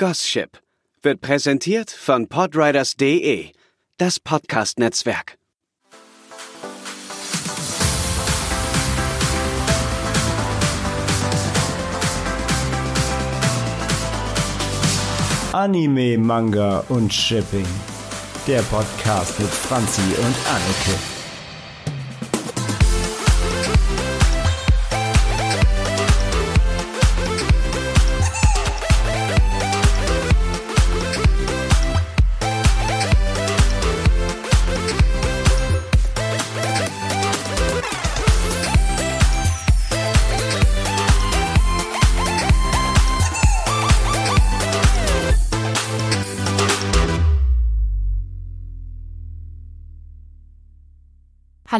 Gosship wird präsentiert von Podriders.de, das Podcast-Netzwerk. Anime, Manga und Shipping. Der Podcast mit Franzi und Anneke.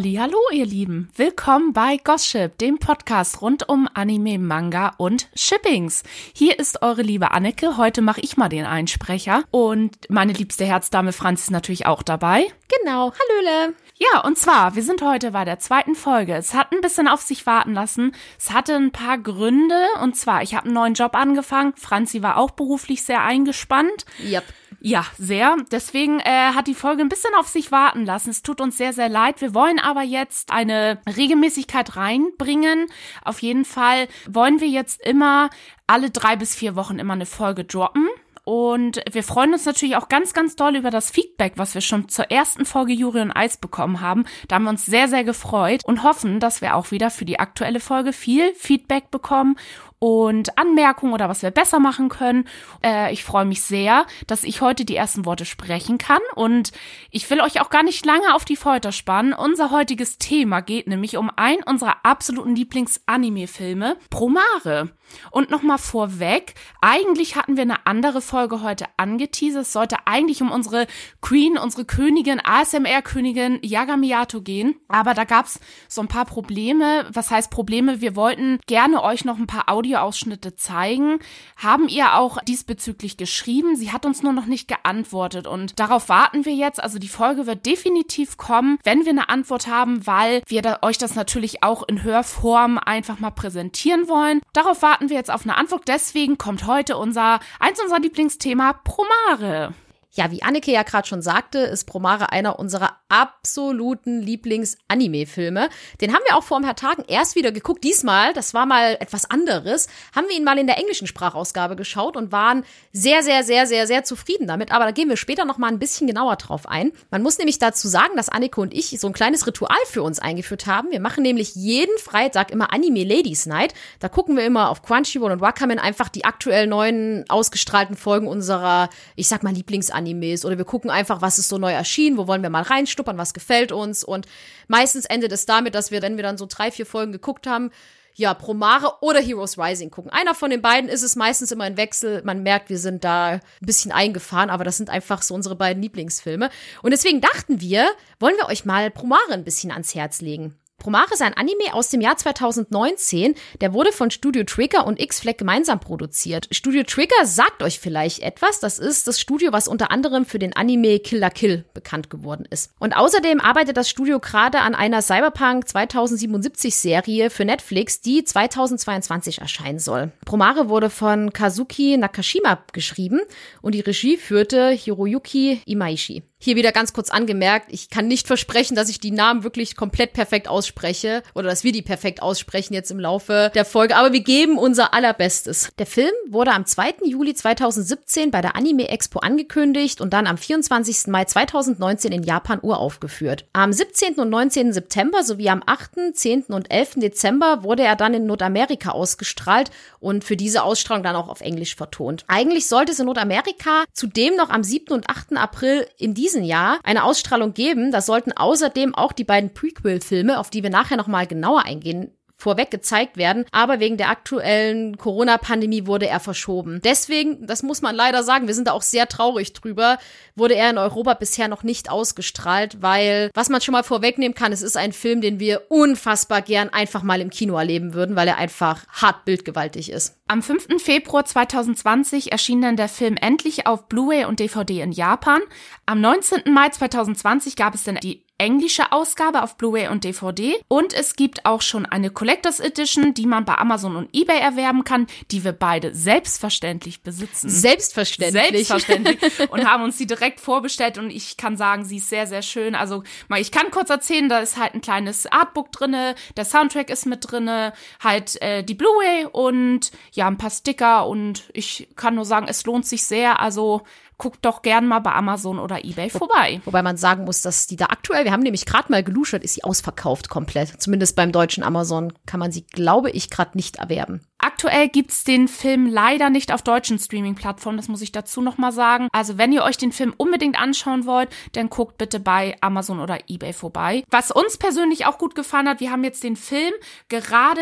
Hallo, ihr Lieben. Willkommen bei Gossip, dem Podcast rund um Anime, Manga und Shippings. Hier ist eure liebe Anneke. Heute mache ich mal den Einsprecher und meine liebste Herzdame Franz ist natürlich auch dabei. Genau. Hallöle. Ja, und zwar, wir sind heute bei der zweiten Folge. Es hat ein bisschen auf sich warten lassen. Es hatte ein paar Gründe. Und zwar, ich habe einen neuen Job angefangen. Franzi war auch beruflich sehr eingespannt. Yep. Ja, sehr. Deswegen äh, hat die Folge ein bisschen auf sich warten lassen. Es tut uns sehr, sehr leid. Wir wollen aber jetzt eine Regelmäßigkeit reinbringen. Auf jeden Fall wollen wir jetzt immer alle drei bis vier Wochen immer eine Folge droppen. Und wir freuen uns natürlich auch ganz, ganz doll über das Feedback, was wir schon zur ersten Folge Juri und Eis bekommen haben. Da haben wir uns sehr, sehr gefreut und hoffen, dass wir auch wieder für die aktuelle Folge viel Feedback bekommen und Anmerkungen oder was wir besser machen können. Äh, ich freue mich sehr, dass ich heute die ersten Worte sprechen kann und ich will euch auch gar nicht lange auf die Folter spannen. Unser heutiges Thema geht nämlich um einen unserer absoluten Lieblings-Anime-Filme, Promare. Und nochmal vorweg, eigentlich hatten wir eine andere Folge heute angeteasert. Es sollte eigentlich um unsere Queen, unsere Königin, ASMR-Königin Yagamiyato gehen. Aber da gab's so ein paar Probleme. Was heißt Probleme? Wir wollten gerne euch noch ein paar Audio Audioausschnitte zeigen, haben ihr auch diesbezüglich geschrieben. Sie hat uns nur noch nicht geantwortet und darauf warten wir jetzt. Also die Folge wird definitiv kommen, wenn wir eine Antwort haben, weil wir da, euch das natürlich auch in Hörform einfach mal präsentieren wollen. Darauf warten wir jetzt auf eine Antwort. Deswegen kommt heute unser, eins unserer Lieblingsthema, Promare. Ja, wie Anneke ja gerade schon sagte, ist Promare einer unserer absoluten Lieblings-Anime-Filme. Den haben wir auch vor ein paar Tagen erst wieder geguckt. Diesmal, das war mal etwas anderes, haben wir ihn mal in der englischen Sprachausgabe geschaut und waren sehr, sehr, sehr, sehr, sehr zufrieden damit. Aber da gehen wir später noch mal ein bisschen genauer drauf ein. Man muss nämlich dazu sagen, dass Anneke und ich so ein kleines Ritual für uns eingeführt haben. Wir machen nämlich jeden Freitag immer Anime Ladies Night. Da gucken wir immer auf Crunchyroll und Wakamen einfach die aktuell neuen ausgestrahlten Folgen unserer, ich sag mal, Lieblings-Anime Animes oder wir gucken einfach, was ist so neu erschienen, wo wollen wir mal reinstuppern, was gefällt uns und meistens endet es damit, dass wir, wenn wir dann so drei, vier Folgen geguckt haben, ja, Promare oder Heroes Rising gucken. Einer von den beiden ist es meistens immer ein Wechsel. Man merkt, wir sind da ein bisschen eingefahren, aber das sind einfach so unsere beiden Lieblingsfilme. Und deswegen dachten wir, wollen wir euch mal Promare ein bisschen ans Herz legen. Promare ist ein Anime aus dem Jahr 2019. Der wurde von Studio Trigger und X-Flag gemeinsam produziert. Studio Trigger sagt euch vielleicht etwas. Das ist das Studio, was unter anderem für den Anime Killer Kill bekannt geworden ist. Und außerdem arbeitet das Studio gerade an einer Cyberpunk 2077 Serie für Netflix, die 2022 erscheinen soll. Promare wurde von Kazuki Nakashima geschrieben und die Regie führte Hiroyuki Imaishi. Hier wieder ganz kurz angemerkt, ich kann nicht versprechen, dass ich die Namen wirklich komplett perfekt ausspreche oder dass wir die perfekt aussprechen jetzt im Laufe der Folge, aber wir geben unser allerbestes. Der Film wurde am 2. Juli 2017 bei der Anime Expo angekündigt und dann am 24. Mai 2019 in Japan uraufgeführt. Am 17. und 19. September sowie am 8., 10. und 11. Dezember wurde er dann in Nordamerika ausgestrahlt und für diese Ausstrahlung dann auch auf Englisch vertont. Eigentlich sollte es in Nordamerika zudem noch am 7. und 8. April in diesem diesem Jahr eine Ausstrahlung geben. Da sollten außerdem auch die beiden Prequel-Filme, auf die wir nachher nochmal genauer eingehen, vorweg gezeigt werden, aber wegen der aktuellen Corona-Pandemie wurde er verschoben. Deswegen, das muss man leider sagen, wir sind da auch sehr traurig drüber, wurde er in Europa bisher noch nicht ausgestrahlt, weil, was man schon mal vorwegnehmen kann, es ist ein Film, den wir unfassbar gern einfach mal im Kino erleben würden, weil er einfach hart bildgewaltig ist. Am 5. Februar 2020 erschien dann der Film endlich auf Blu-ray und DVD in Japan. Am 19. Mai 2020 gab es dann die englische Ausgabe auf Blu-ray und DVD. Und es gibt auch schon eine Collectors Edition, die man bei Amazon und eBay erwerben kann, die wir beide selbstverständlich besitzen. Selbstverständlich. Selbstverständlich. und haben uns die direkt vorbestellt und ich kann sagen, sie ist sehr, sehr schön. Also mal, ich kann kurz erzählen, da ist halt ein kleines Artbook drinne, der Soundtrack ist mit drinne, halt äh, die Blu-ray und ja, ein paar Sticker und ich kann nur sagen, es lohnt sich sehr. Also guckt doch gern mal bei Amazon oder eBay vorbei. Wobei man sagen muss, dass die da aktuell, wir haben nämlich gerade mal geluschert, ist sie ausverkauft komplett. Zumindest beim deutschen Amazon kann man sie, glaube ich, gerade nicht erwerben. Aktuell gibt's den Film leider nicht auf deutschen Streaming-Plattformen, das muss ich dazu nochmal sagen. Also wenn ihr euch den Film unbedingt anschauen wollt, dann guckt bitte bei Amazon oder eBay vorbei. Was uns persönlich auch gut gefallen hat, wir haben jetzt den Film gerade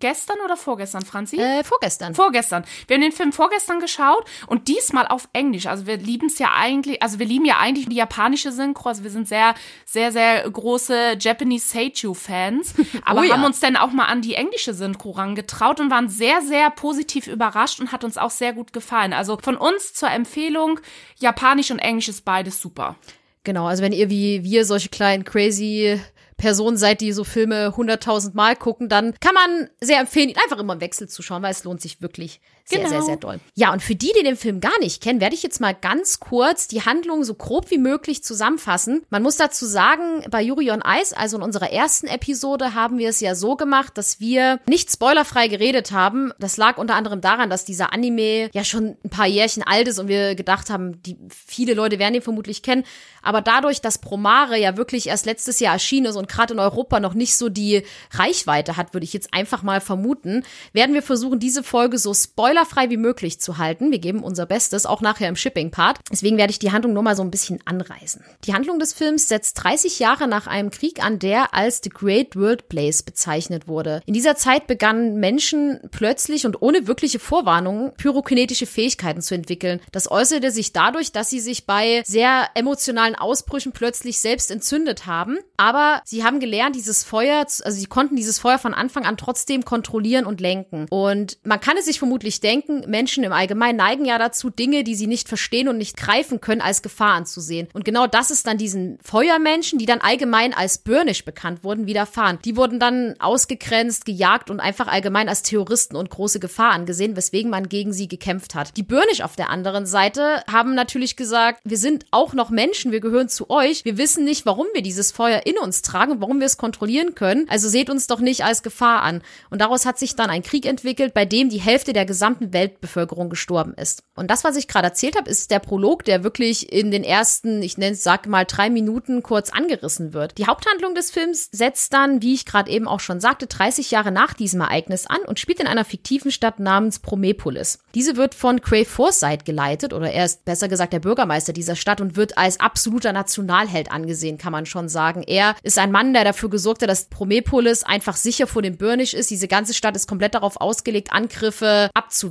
gestern oder vorgestern, Franzi? Äh, vorgestern. Vorgestern. Wir haben den Film vorgestern geschaut und diesmal auf Englisch. Also wir lieben es ja eigentlich, also wir lieben ja eigentlich die japanische Synchro. Also wir sind sehr, sehr, sehr große Japanese Seiju-Fans. Aber Oh ja. haben uns dann auch mal an die englische Synchro rangetraut und waren sehr, sehr positiv überrascht und hat uns auch sehr gut gefallen. Also von uns zur Empfehlung, Japanisch und Englisch ist beides super. Genau, also wenn ihr wie wir solche kleinen crazy Personen seid, die so Filme hunderttausend Mal gucken, dann kann man sehr empfehlen, ihn einfach immer im Wechsel zu schauen, weil es lohnt sich wirklich sehr, Genau. sehr, sehr doll. Ja, und für die, die den Film gar nicht kennen, werde ich jetzt mal ganz kurz die Handlung so grob wie möglich zusammenfassen. Man muss dazu sagen, bei Yuri on Ice, also in unserer ersten Episode, haben wir es ja so gemacht, dass wir nicht spoilerfrei geredet haben. Das lag unter anderem daran, dass dieser Anime ja schon ein paar Jährchen alt ist und wir gedacht haben, die, viele Leute werden ihn vermutlich kennen. Aber dadurch, dass Promare ja wirklich erst letztes Jahr erschienen ist und gerade in Europa noch nicht so die Reichweite hat, würde ich jetzt einfach mal vermuten, werden wir versuchen, diese Folge so spoilerfrei wie möglich zu halten. Wir geben unser Bestes, auch nachher im Shipping-Part. Deswegen werde ich die Handlung nur mal so ein bisschen anreißen. Die Handlung des Films setzt 30 Jahre nach einem Krieg an, der als The Great World Blaze bezeichnet wurde. In dieser Zeit begannen Menschen plötzlich und ohne wirkliche Vorwarnung pyrokinetische Fähigkeiten zu entwickeln. Das äußerte sich dadurch, dass sie sich bei sehr emotionalen Ausbrüchen plötzlich selbst entzündet haben. Aber sie haben gelernt, dieses Feuer, also sie konnten dieses Feuer von Anfang an trotzdem kontrollieren und lenken. Und man kann es sich vermutlich denken, Menschen im Allgemeinen neigen ja dazu, Dinge, die sie nicht verstehen und nicht greifen können, als Gefahr anzusehen. Und genau das ist dann diesen Feuermenschen, die dann allgemein als Burnish bekannt wurden, widerfahren. Die wurden dann ausgegrenzt, gejagt und einfach allgemein als Terroristen und große Gefahr angesehen, weswegen man gegen sie gekämpft hat. Die Burnish auf der anderen Seite haben natürlich gesagt, wir sind auch noch Menschen, wir gehören zu euch. Wir wissen nicht, warum wir dieses Feuer in uns tragen warum wir es kontrollieren können. Also seht uns doch nicht als Gefahr an. Und daraus hat sich dann ein Krieg entwickelt, bei dem die Hälfte der gesamten Weltbevölkerung gestorben ist. Und das, was ich gerade erzählt habe, ist der Prolog, der wirklich in den ersten, ich nenne es, sag mal, drei Minuten kurz angerissen wird. Die Haupthandlung des Films setzt dann, wie ich gerade eben auch schon sagte, 30 Jahre nach diesem Ereignis an und spielt in einer fiktiven Stadt namens Promepolis. Diese wird von Cray Forsyth geleitet, oder er ist besser gesagt der Bürgermeister dieser Stadt und wird als absoluter Nationalheld angesehen, kann man schon sagen. Er ist ein Mann, der dafür gesorgt hat, dass Promepolis einfach sicher vor dem Burnish ist. Diese ganze Stadt ist komplett darauf ausgelegt, Angriffe abzuwehren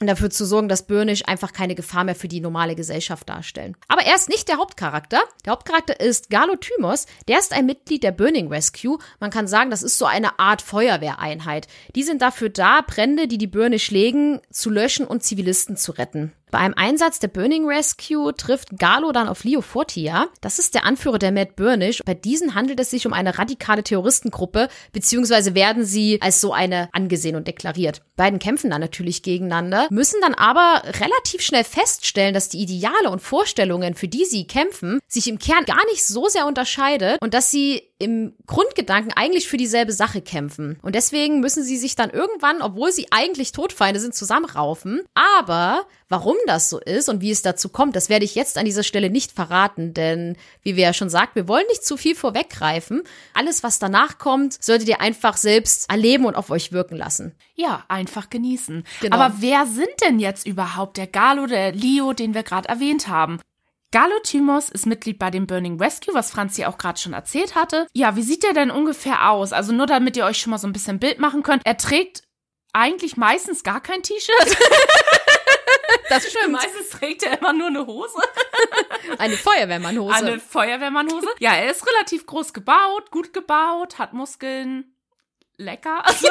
und dafür zu sorgen, dass Burnish einfach keine Gefahr mehr für die normale Gesellschaft darstellen. Aber er ist nicht der Hauptcharakter. Der Hauptcharakter ist Galo Thymos. Der ist ein Mitglied der Burning Rescue. Man kann sagen, das ist so eine Art Feuerwehreinheit. Die sind dafür da, Brände, die die Burnish legen, zu löschen und Zivilisten zu retten. Bei einem Einsatz der Burning Rescue trifft Galo dann auf Leo Fortia. Das ist der Anführer der Mad Burnish. Bei diesen handelt es sich um eine radikale Terroristengruppe, beziehungsweise werden sie als so eine angesehen und deklariert. Beiden kämpfen dann natürlich gegeneinander, müssen dann aber relativ schnell feststellen, dass die Ideale und Vorstellungen, für die sie kämpfen, sich im Kern gar nicht so sehr unterscheidet und dass sie im Grundgedanken eigentlich für dieselbe Sache kämpfen. Und deswegen müssen sie sich dann irgendwann, obwohl sie eigentlich Todfeinde sind, zusammenraufen. Aber warum das so ist und wie es dazu kommt, das werde ich jetzt an dieser Stelle nicht verraten, denn wie wir ja schon sagt, wir wollen nicht zu viel vorweggreifen. Alles, was danach kommt, solltet ihr einfach selbst erleben und auf euch wirken lassen. Ja, einfach genießen. Genau. Aber wer sind denn jetzt überhaupt der Galo, der Leo, den wir gerade erwähnt haben? Galo Thymos ist Mitglied bei dem Burning Rescue, was Franzi auch gerade schon erzählt hatte. Ja, wie sieht der denn ungefähr aus? Also nur damit ihr euch schon mal so ein bisschen Bild machen könnt. Er trägt eigentlich meistens gar kein T-Shirt. Das stimmt. meistens trägt er immer nur eine Hose. Eine Feuerwehrmannhose. Eine Feuerwehrmannhose. Ja, er ist relativ groß gebaut, gut gebaut, hat Muskeln. Lecker. Also,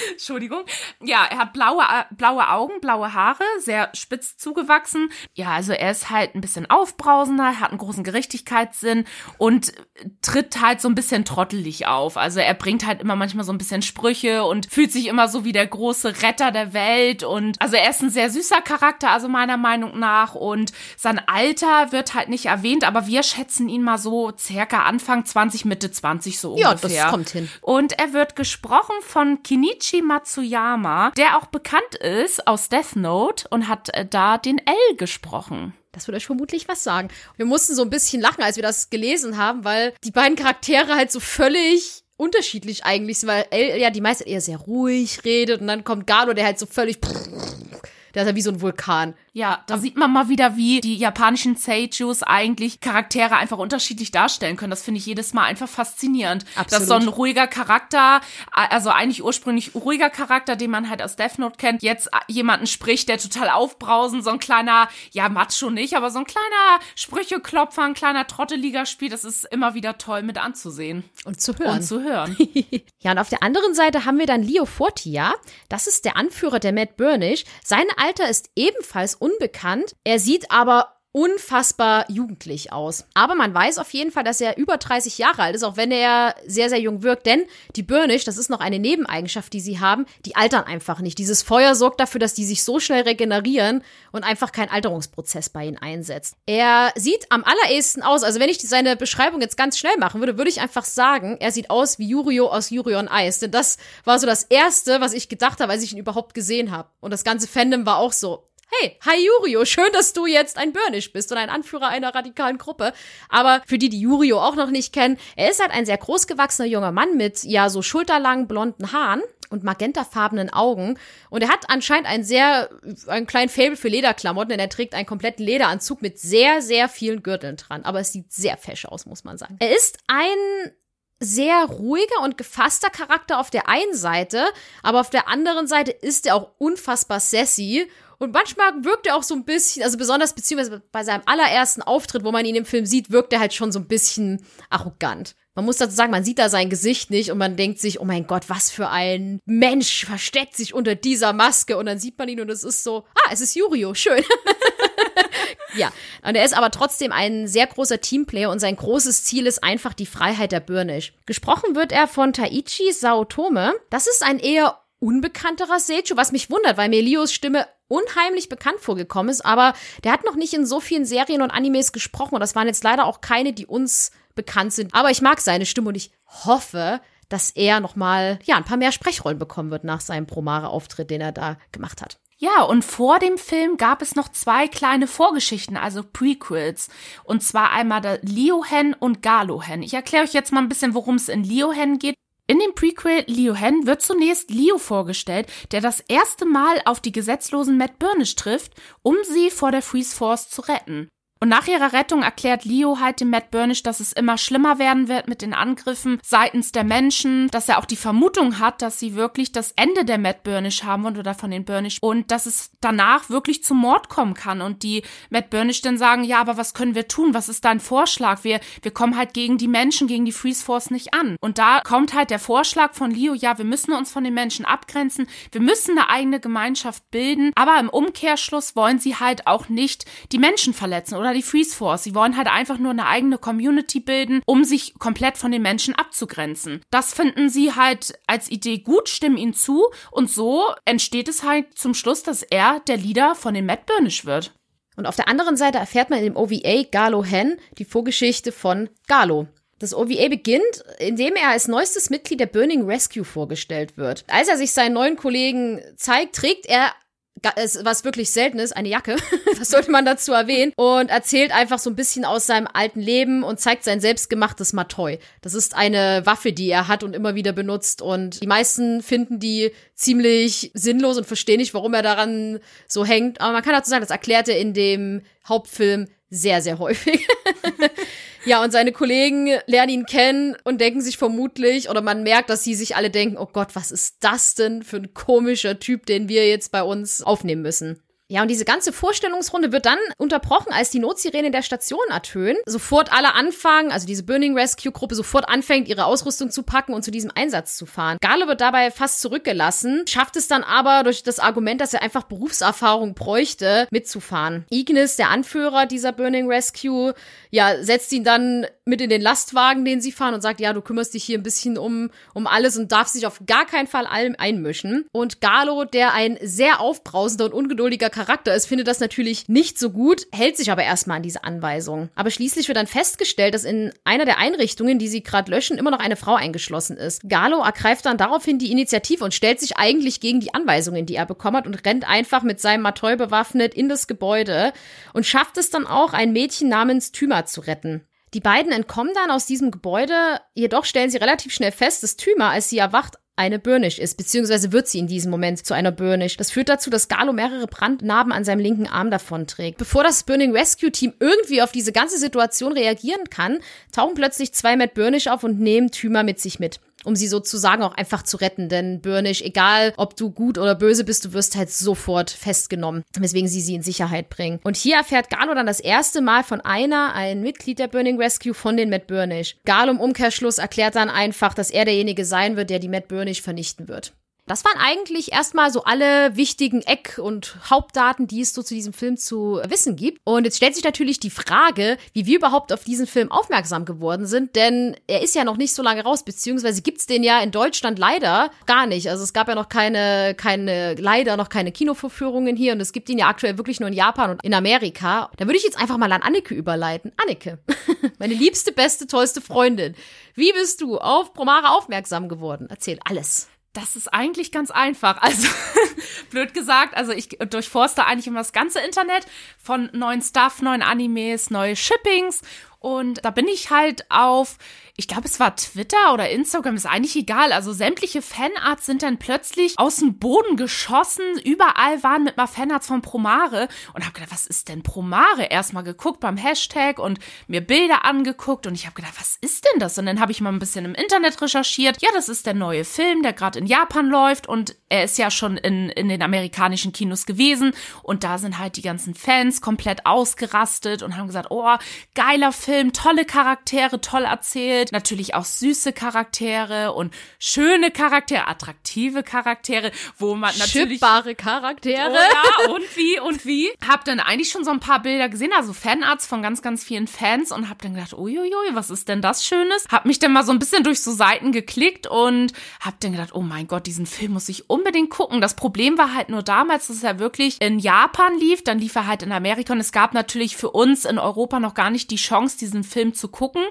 Entschuldigung. Ja, er hat blaue, äh, blaue Augen, blaue Haare, sehr spitz zugewachsen. Ja, also er ist halt ein bisschen aufbrausender, hat einen großen Gerechtigkeitssinn und tritt halt so ein bisschen trottelig auf. Also er bringt halt immer manchmal so ein bisschen Sprüche und fühlt sich immer so wie der große Retter der Welt und also er ist ein sehr süßer Charakter, also meiner Meinung nach und sein Alter wird halt nicht erwähnt, aber wir schätzen ihn mal so circa Anfang 20, Mitte 20 so Ja, ungefähr. das kommt hin. Und er wird gesprochen von Kinichi Matsuyama, der auch bekannt ist aus Death Note und hat äh, da den L gesprochen. Das wird euch vermutlich was sagen. Wir mussten so ein bisschen lachen, als wir das gelesen haben, weil die beiden Charaktere halt so völlig unterschiedlich eigentlich sind, weil El ja die meiste eher sehr ruhig redet und dann kommt Galo, der halt so völlig der ist ja wie so ein Vulkan. Ja, da sieht man mal wieder, wie die japanischen Seijus eigentlich Charaktere einfach unterschiedlich darstellen können. Das finde ich jedes Mal einfach faszinierend. Absolut. Dass so ein ruhiger Charakter, also eigentlich ursprünglich ruhiger Charakter, den man halt aus Death Note kennt, jetzt jemanden spricht, der total aufbrausend, so ein kleiner, ja, Macho nicht, aber so ein kleiner Sprücheklopfer, ein kleiner trotteliger Spiel. Das ist immer wieder toll mit anzusehen Und zu hören. und zu hören. Ja, und auf der anderen Seite haben wir dann Leo Fortia. Das ist der Anführer der Matt Burnish. Sein Alter ist ebenfalls unbekannt. Er sieht aber unfassbar jugendlich aus. Aber man weiß auf jeden Fall, dass er über 30 Jahre alt ist, auch wenn er sehr, sehr jung wirkt. Denn die Burnish, das ist noch eine Nebeneigenschaft, die sie haben, die altern einfach nicht. Dieses Feuer sorgt dafür, dass die sich so schnell regenerieren und einfach kein Alterungsprozess bei ihnen einsetzt. Er sieht am allerersten aus, also wenn ich seine Beschreibung jetzt ganz schnell machen würde, würde ich einfach sagen, er sieht aus wie Yurio aus Yuri on Ice. Denn das war so das Erste, was ich gedacht habe, als ich ihn überhaupt gesehen habe. Und das ganze Fandom war auch so, Hey, hi Yurio, schön, dass du jetzt ein Burnish bist und ein Anführer einer radikalen Gruppe. Aber für die, die Yurio auch noch nicht kennen, er ist halt ein sehr großgewachsener junger Mann mit ja so schulterlangen blonden Haaren und magentafarbenen Augen. Und er hat anscheinend ein sehr, einen kleinen Fable für Lederklamotten, denn er trägt einen kompletten Lederanzug mit sehr, sehr vielen Gürteln dran. Aber es sieht sehr fesch aus, muss man sagen. Er ist ein sehr ruhiger und gefasster Charakter auf der einen Seite, aber auf der anderen Seite ist er auch unfassbar sassy und manchmal wirkt er auch so ein bisschen, also besonders beziehungsweise bei seinem allerersten Auftritt, wo man ihn im Film sieht, wirkt er halt schon so ein bisschen arrogant. Man muss dazu sagen, man sieht da sein Gesicht nicht und man denkt sich, oh mein Gott, was für ein Mensch versteckt sich unter dieser Maske. Und dann sieht man ihn und es ist so, ah, es ist Yurio, schön. ja, und er ist aber trotzdem ein sehr großer Teamplayer und sein großes Ziel ist einfach die Freiheit der Burnish. Gesprochen wird er von Taichi Saotome. Das ist ein eher unbekannterer Seichu, was mich wundert, weil mir Leos Stimme unheimlich bekannt vorgekommen ist, aber der hat noch nicht in so vielen Serien und Animes gesprochen und das waren jetzt leider auch keine, die uns bekannt sind. Aber ich mag seine Stimme und ich hoffe, dass er noch mal ja ein paar mehr Sprechrollen bekommen wird nach seinem Promare-Auftritt, den er da gemacht hat. Ja, und vor dem Film gab es noch zwei kleine Vorgeschichten, also Prequels. Und zwar einmal der Liohen und Galohen. Ich erkläre euch jetzt mal ein bisschen, worum es in Liohen geht. In dem Prequel Leo Hen wird zunächst Leo vorgestellt, der das erste Mal auf die gesetzlosen Matt Burnish trifft, um sie vor der Freeze Force zu retten. Und nach ihrer Rettung erklärt Leo halt dem Matt Burnish, dass es immer schlimmer werden wird mit den Angriffen seitens der Menschen, dass er auch die Vermutung hat, dass sie wirklich das Ende der Matt Burnish haben wollen oder von den Burnish und dass es danach wirklich zum Mord kommen kann und die Matt Burnish dann sagen, ja, aber was können wir tun? Was ist dein Vorschlag? Wir, wir kommen halt gegen die Menschen, gegen die Freeze Force nicht an. Und da kommt halt der Vorschlag von Leo, ja, wir müssen uns von den Menschen abgrenzen, wir müssen eine eigene Gemeinschaft bilden, aber im Umkehrschluss wollen sie halt auch nicht die Menschen verletzen oder die Freeze Force. Sie wollen halt einfach nur eine eigene Community bilden, um sich komplett von den Menschen abzugrenzen. Das finden sie halt als Idee gut, stimmen ihnen zu und so entsteht es halt zum Schluss, dass er der Leader von den Matt Burnish wird. Und auf der anderen Seite erfährt man dem OVA Galo Hen die Vorgeschichte von Galo. Das OVA beginnt, indem er als neuestes Mitglied der Burning Rescue vorgestellt wird. Als er sich seinen neuen Kollegen zeigt, trägt er was wirklich selten ist, eine Jacke, das sollte man dazu erwähnen, und erzählt einfach so ein bisschen aus seinem alten Leben und zeigt sein selbstgemachtes Matoi. Das ist eine Waffe, die er hat und immer wieder benutzt und die meisten finden die ziemlich sinnlos und verstehen nicht, warum er daran so hängt. Aber man kann dazu sagen, das erklärt er in dem Hauptfilm sehr, sehr häufig. ja, und seine Kollegen lernen ihn kennen und denken sich vermutlich, oder man merkt, dass sie sich alle denken, oh Gott, was ist das denn für ein komischer Typ, den wir jetzt bei uns aufnehmen müssen. Ja, und diese ganze Vorstellungsrunde wird dann unterbrochen, als die Notsirene der Station ertönt. Sofort alle anfangen, also diese Burning Rescue Gruppe sofort anfängt, ihre Ausrüstung zu packen und zu diesem Einsatz zu fahren. Galo wird dabei fast zurückgelassen, schafft es dann aber durch das Argument, dass er einfach Berufserfahrung bräuchte, mitzufahren. Ignis, der Anführer dieser Burning Rescue, ja, setzt ihn dann mit in den Lastwagen, den sie fahren und sagt, ja, du kümmerst dich hier ein bisschen um, um alles und darfst dich auf gar keinen Fall allem einmischen. Und Galo, der ein sehr aufbrausender und ungeduldiger Charakter ist, findet das natürlich nicht so gut, hält sich aber erstmal an diese Anweisung. Aber schließlich wird dann festgestellt, dass in einer der Einrichtungen, die sie gerade löschen, immer noch eine Frau eingeschlossen ist. Galo ergreift dann daraufhin die Initiative und stellt sich eigentlich gegen die Anweisungen, die er bekommen hat und rennt einfach mit seinem Matoi bewaffnet in das Gebäude und schafft es dann auch, ein Mädchen namens Thyma zu retten. Die beiden entkommen dann aus diesem Gebäude, jedoch stellen sie relativ schnell fest, dass Thyma, als sie erwacht, eine Burnish ist, beziehungsweise wird sie in diesem Moment zu einer Burnish. Das führt dazu, dass Galo mehrere Brandnarben an seinem linken Arm davonträgt. Bevor das Burning Rescue Team irgendwie auf diese ganze Situation reagieren kann, tauchen plötzlich zwei Matt Burnish auf und nehmen Thyma mit sich mit um sie sozusagen auch einfach zu retten. Denn Burnish, egal ob du gut oder böse bist, du wirst halt sofort festgenommen, weswegen sie sie in Sicherheit bringen. Und hier erfährt Galo dann das erste Mal von einer, ein Mitglied der Burning Rescue, von den Matt Burnish. Galo im Umkehrschluss erklärt dann einfach, dass er derjenige sein wird, der die Matt Burnish vernichten wird. Das waren eigentlich erstmal so alle wichtigen Eck- und Hauptdaten, die es so zu diesem Film zu wissen gibt. Und jetzt stellt sich natürlich die Frage, wie wir überhaupt auf diesen Film aufmerksam geworden sind, denn er ist ja noch nicht so lange raus, beziehungsweise gibt's den ja in Deutschland leider gar nicht. Also es gab ja noch keine, keine, leider noch keine Kinovorführungen hier und es gibt ihn ja aktuell wirklich nur in Japan und in Amerika. Da würde ich jetzt einfach mal an Anneke überleiten. Anneke, meine liebste, beste, tollste Freundin. Wie bist du auf Promare aufmerksam geworden? Erzähl alles. Das ist eigentlich ganz einfach. Also, blöd gesagt, also ich durchforste eigentlich immer das ganze Internet von neuen Stuff, neuen Animes, neue Shippings und da bin ich halt auf, ich glaube, es war Twitter oder Instagram, ist eigentlich egal. Also sämtliche Fanarts sind dann plötzlich aus dem Boden geschossen. Überall waren mit mal Fanarts von Promare. Und habe gedacht, was ist denn Promare? Erstmal geguckt beim Hashtag und mir Bilder angeguckt. Und ich habe gedacht, was ist denn das? Und dann habe ich mal ein bisschen im Internet recherchiert. Ja, das ist der neue Film, der gerade in Japan läuft. Und er ist ja schon in, in den amerikanischen Kinos gewesen. Und da sind halt die ganzen Fans komplett ausgerastet und haben gesagt, oh, geiler Film Film, tolle Charaktere, toll erzählt, natürlich auch süße Charaktere und schöne Charaktere, attraktive Charaktere, wo man natürlich Schippbare Charaktere. Oh ja, und wie und wie. Hab dann eigentlich schon so ein paar Bilder gesehen, also Fanarts von ganz ganz vielen Fans und hab dann gedacht, uiuiui, was ist denn das Schönes? Hab mich dann mal so ein bisschen durch so Seiten geklickt und hab dann gedacht, oh mein Gott, diesen Film muss ich unbedingt gucken. Das Problem war halt nur damals, dass er wirklich in Japan lief, dann lief er halt in Amerika und es gab natürlich für uns in Europa noch gar nicht die Chance, diesen Film zu gucken.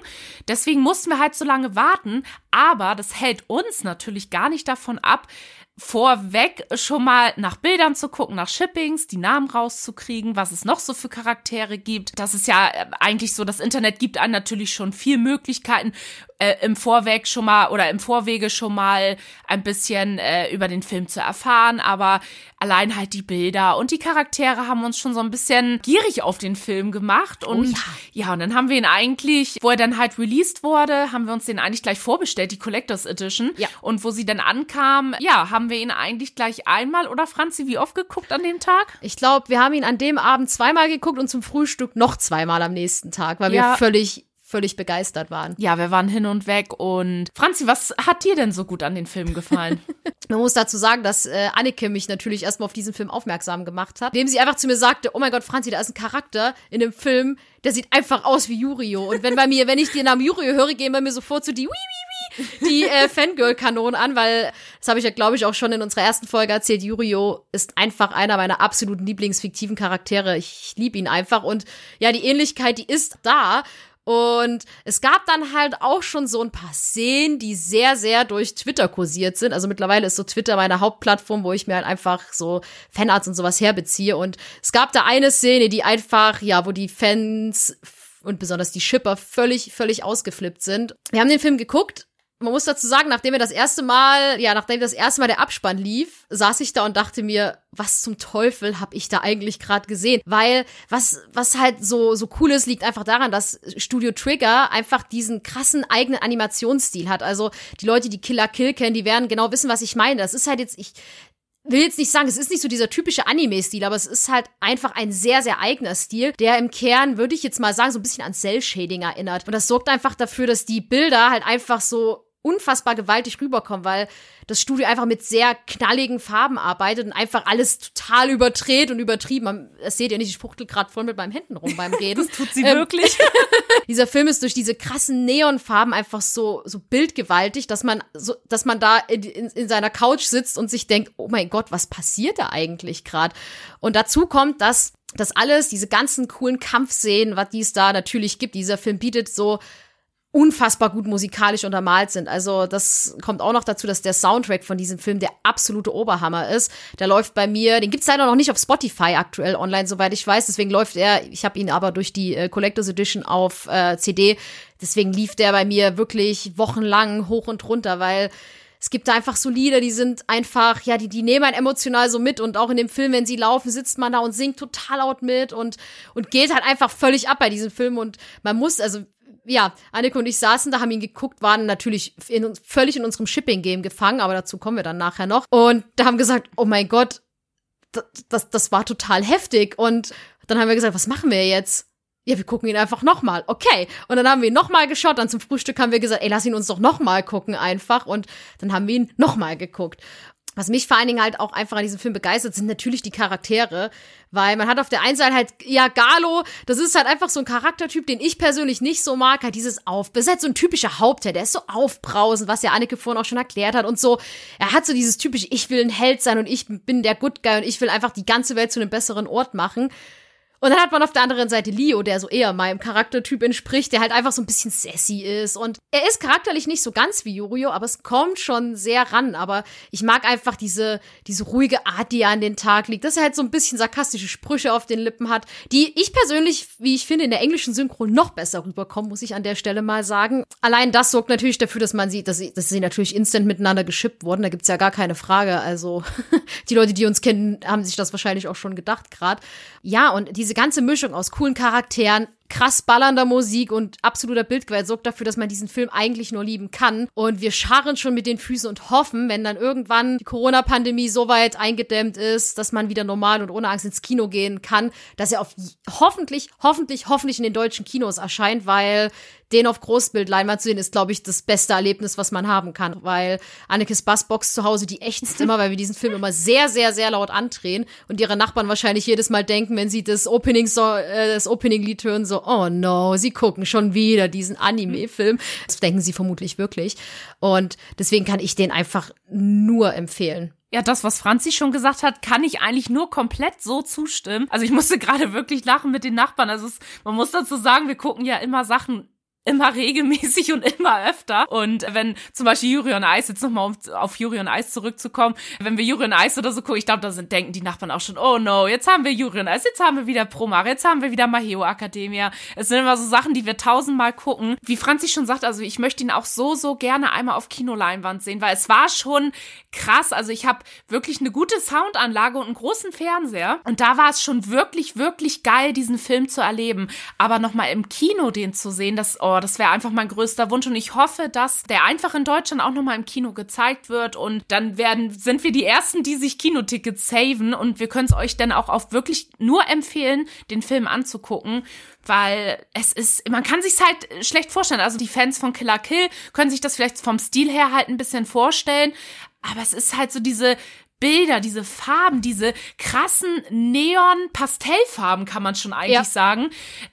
Deswegen mussten wir halt so lange warten. Aber das hält uns natürlich gar nicht davon ab, vorweg schon mal nach Bildern zu gucken, nach Shippings, die Namen rauszukriegen, was es noch so für Charaktere gibt. Das ist ja äh, eigentlich so, das Internet gibt einem natürlich schon viel Möglichkeiten, äh, im Vorweg schon mal oder im Vorwege schon mal ein bisschen äh, über den Film zu erfahren, aber allein halt die Bilder und die Charaktere haben uns schon so ein bisschen gierig auf den Film gemacht und oh ja. ja, und dann haben wir ihn eigentlich, wo er dann halt released wurde, haben wir uns den eigentlich gleich vorbestellt, die Collectors Edition ja. und wo sie dann ankam, ja, haben wir ihn eigentlich gleich einmal oder Franzi, wie oft geguckt an dem Tag? Ich glaube, wir haben ihn an dem Abend zweimal geguckt und zum Frühstück noch zweimal am nächsten Tag, weil ja. wir völlig völlig begeistert waren. Ja, wir waren hin und weg. Und Franzi, was hat dir denn so gut an den Film gefallen? Man muss dazu sagen, dass äh, Anneke mich natürlich erstmal auf diesen Film aufmerksam gemacht hat, indem sie einfach zu mir sagte, oh mein Gott, Franzi, da ist ein Charakter in dem Film, der sieht einfach aus wie Yurio. Und wenn bei mir, wenn ich den Namen Yurio höre, gehen bei mir sofort so die Wii, Wii, die äh, Fangirl-Kanonen an, weil das habe ich ja, glaube ich, auch schon in unserer ersten Folge erzählt. Yurio ist einfach einer meiner absoluten Lieblingsfiktiven Charaktere. Ich liebe ihn einfach. Und ja, die Ähnlichkeit, die ist da. Und es gab dann halt auch schon so ein paar Szenen, die sehr, sehr durch Twitter kursiert sind. Also mittlerweile ist so Twitter meine Hauptplattform, wo ich mir halt einfach so Fanarts und sowas herbeziehe. Und es gab da eine Szene, die einfach, ja, wo die Fans und besonders die Shipper völlig, völlig ausgeflippt sind. Wir haben den Film geguckt man muss dazu sagen, nachdem er das erste Mal, ja, nachdem das erste Mal der Abspann lief, saß ich da und dachte mir, was zum Teufel habe ich da eigentlich gerade gesehen? Weil was was halt so so cool ist, liegt einfach daran, dass Studio Trigger einfach diesen krassen eigenen Animationsstil hat. Also die Leute, die Killer Kill kennen, die werden genau wissen, was ich meine. Das ist halt jetzt ich will jetzt nicht sagen, es ist nicht so dieser typische Anime-Stil, aber es ist halt einfach ein sehr, sehr eigener Stil, der im Kern, würde ich jetzt mal sagen, so ein bisschen an Cell-Shading erinnert. Und das sorgt einfach dafür, dass die Bilder halt einfach so unfassbar gewaltig rüberkommen, weil das Studio einfach mit sehr knalligen Farben arbeitet und einfach alles total überdreht und übertrieben. Das seht ihr nicht, ich fuchtel gerade voll mit meinen Händen rum beim Reden. das tut sie ähm, wirklich. dieser Film ist durch diese krassen Neonfarben einfach so so bildgewaltig, dass man so dass man da in, in, in seiner Couch sitzt und sich denkt, oh mein Gott, was passiert da eigentlich gerade? Und dazu kommt, dass das alles, diese ganzen coolen Kampfszenen, was die es da natürlich gibt, dieser Film bietet so unfassbar gut musikalisch untermalt sind. Also das kommt auch noch dazu, dass der Soundtrack von diesem Film der absolute Oberhammer ist. Der läuft bei mir, den gibt's leider noch nicht auf Spotify aktuell online, soweit ich weiß. Deswegen läuft er, ich habe ihn aber durch die äh, Collectors Edition auf äh, CD. Deswegen lief der bei mir wirklich wochenlang hoch und runter, weil es gibt da einfach so Lieder, die sind einfach, ja, die, die nehmen einen emotional so mit und auch in dem Film, wenn sie laufen, sitzt man da und singt total laut mit und, und geht halt einfach völlig ab bei diesem Film und man muss, also ja, Anneke und ich saßen da, haben ihn geguckt, waren natürlich in, völlig in unserem Shipping-Game gefangen, aber dazu kommen wir dann nachher noch. Und da haben gesagt, oh mein Gott, das, das, das war total heftig. Und dann haben wir gesagt, was machen wir jetzt? Ja, wir gucken ihn einfach nochmal. Okay. Und dann haben wir ihn nochmal geschaut. Dann zum Frühstück haben wir gesagt, ey, lass ihn uns doch nochmal gucken einfach. Und dann haben wir ihn nochmal geguckt was mich vor allen Dingen halt auch einfach an diesem Film begeistert, sind natürlich die Charaktere. Weil man hat auf der einen Seite halt, ja, Galo, das ist halt einfach so ein Charaktertyp, den ich persönlich nicht so mag, halt dieses Aufbesetzt, so ein typischer Hauptheld, der ist so aufbrausend, was ja Anneke vorhin auch schon erklärt hat und so. Er hat so dieses typische, ich will ein Held sein und ich bin der Good Guy und ich will einfach die ganze Welt zu einem besseren Ort machen. Und dann hat man auf der anderen Seite Leo, der so eher meinem Charaktertyp entspricht, der halt einfach so ein bisschen sassy ist. Und er ist charakterlich nicht so ganz wie Yurio, aber es kommt schon sehr ran. Aber ich mag einfach diese, diese ruhige Art, die er an den Tag legt, dass er halt so ein bisschen sarkastische Sprüche auf den Lippen hat, die ich persönlich, wie ich finde, in der englischen Synchro noch besser rüberkommen, muss ich an der Stelle mal sagen. Allein das sorgt natürlich dafür, dass man sieht, dass sie, dass sie natürlich instant miteinander geschippt wurden. Da gibt's ja gar keine Frage. Also die Leute, die uns kennen, haben sich das wahrscheinlich auch schon gedacht gerade. Ja, und diese ganze Mischung aus coolen Charakteren, krass ballernder Musik und absoluter Bildgewalt sorgt dafür, dass man diesen Film eigentlich nur lieben kann. Und wir scharren schon mit den Füßen und hoffen, wenn dann irgendwann die Corona-Pandemie so weit eingedämmt ist, dass man wieder normal und ohne Angst ins Kino gehen kann, dass er auf hoffentlich, hoffentlich, hoffentlich in den deutschen Kinos erscheint, weil den auf Großbildleinwand zu sehen, ist, glaube ich, das beste Erlebnis, was man haben kann. Weil Annekes Bassbox zu Hause, die ächzt immer, weil wir diesen Film immer sehr, sehr, sehr laut andrehen und ihre Nachbarn wahrscheinlich jedes Mal denken, wenn sie das Opening so, äh, das Opening-Lied hören, so, oh no, sie gucken schon wieder diesen Anime-Film. Das denken sie vermutlich wirklich. Und deswegen kann ich den einfach nur empfehlen. Ja, das, was Franzi schon gesagt hat, kann ich eigentlich nur komplett so zustimmen. Also ich musste gerade wirklich lachen mit den Nachbarn. Also es, man muss dazu sagen, wir gucken ja immer Sachen immer regelmäßig und immer öfter. Und wenn zum Beispiel Juri und Eis, jetzt nochmal um auf Juri und Eis zurückzukommen, wenn wir Juri und Eis oder so gucken, ich glaube, da sind, denken die Nachbarn auch schon, oh no, jetzt haben wir Juri und Eis, jetzt haben wir wieder Promare, jetzt haben wir wieder Maheo Academia. Es sind immer so Sachen, die wir tausendmal gucken. Wie Franzi schon sagt, also ich möchte ihn auch so, so gerne einmal auf Kinoleinwand sehen, weil es war schon krass. Also ich habe wirklich eine gute Soundanlage und einen großen Fernseher. Und da war es schon wirklich, wirklich geil, diesen Film zu erleben. Aber nochmal im Kino den zu sehen, das, oh, das wäre einfach mein größter Wunsch. Und ich hoffe, dass der einfach in Deutschland auch nochmal im Kino gezeigt wird. Und dann werden, sind wir die Ersten, die sich Kinotickets saven. Und wir können es euch dann auch auf wirklich nur empfehlen, den Film anzugucken weil es ist, man kann sich halt schlecht vorstellen. Also die Fans von Killer Kill können sich das vielleicht vom Stil her halt ein bisschen vorstellen, aber es ist halt so diese Bilder, diese Farben, diese krassen Neon-Pastellfarben, kann man schon eigentlich ja. sagen,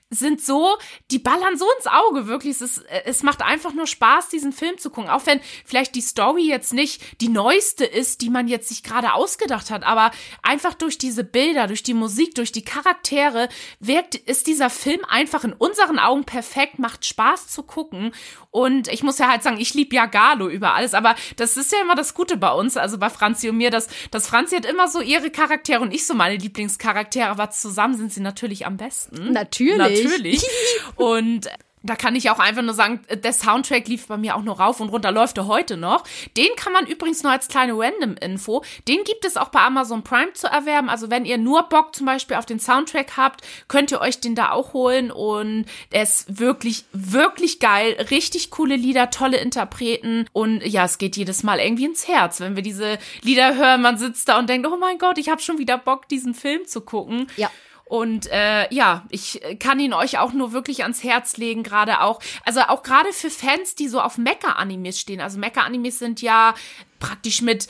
sind so, die ballern so ins Auge, wirklich. Es, ist, es macht einfach nur Spaß, diesen Film zu gucken. Auch wenn vielleicht die Story jetzt nicht die neueste ist, die man jetzt sich gerade ausgedacht hat, aber einfach durch diese Bilder, durch die Musik, durch die Charaktere wirkt, ist dieser Film einfach in unseren Augen perfekt, macht Spaß zu gucken. Und ich muss ja halt sagen, ich liebe ja Galo über alles, aber das ist ja immer das Gute bei uns, also bei Franzi und mir, dass, dass Franzi hat immer so ihre Charaktere und ich so meine Lieblingscharaktere, aber zusammen sind sie natürlich am besten. Natürlich. Natürlich. Und Da kann ich auch einfach nur sagen, der Soundtrack lief bei mir auch nur rauf und runter, läuft er heute noch. Den kann man übrigens nur als kleine Random-Info. Den gibt es auch bei Amazon Prime zu erwerben. Also wenn ihr nur Bock zum Beispiel auf den Soundtrack habt, könnt ihr euch den da auch holen. Und er ist wirklich, wirklich geil. Richtig coole Lieder, tolle Interpreten. Und ja, es geht jedes Mal irgendwie ins Herz, wenn wir diese Lieder hören. Man sitzt da und denkt, oh mein Gott, ich habe schon wieder Bock, diesen Film zu gucken. Ja. Und äh, ja, ich kann ihn euch auch nur wirklich ans Herz legen, gerade auch, also auch gerade für Fans, die so auf Mecha-Animes stehen. Also Mecha-Animes sind ja praktisch mit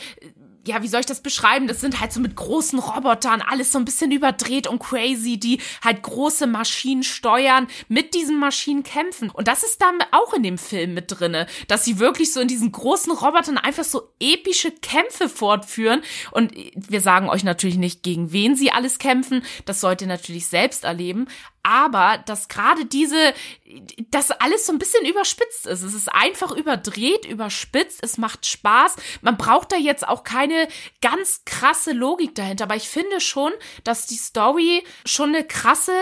ja, wie soll ich das beschreiben? Das sind halt so mit großen Robotern, alles so ein bisschen überdreht und crazy, die halt große Maschinen steuern, mit diesen Maschinen kämpfen. Und das ist dann auch in dem Film mit drinne, dass sie wirklich so in diesen großen Robotern einfach so epische Kämpfe fortführen. Und wir sagen euch natürlich nicht, gegen wen sie alles kämpfen. Das sollt ihr natürlich selbst erleben aber dass gerade diese, dass alles so ein bisschen überspitzt ist. Es ist einfach überdreht, überspitzt, es macht Spaß. Man braucht da jetzt auch keine ganz krasse Logik dahinter, aber ich finde schon, dass die Story schon eine krasse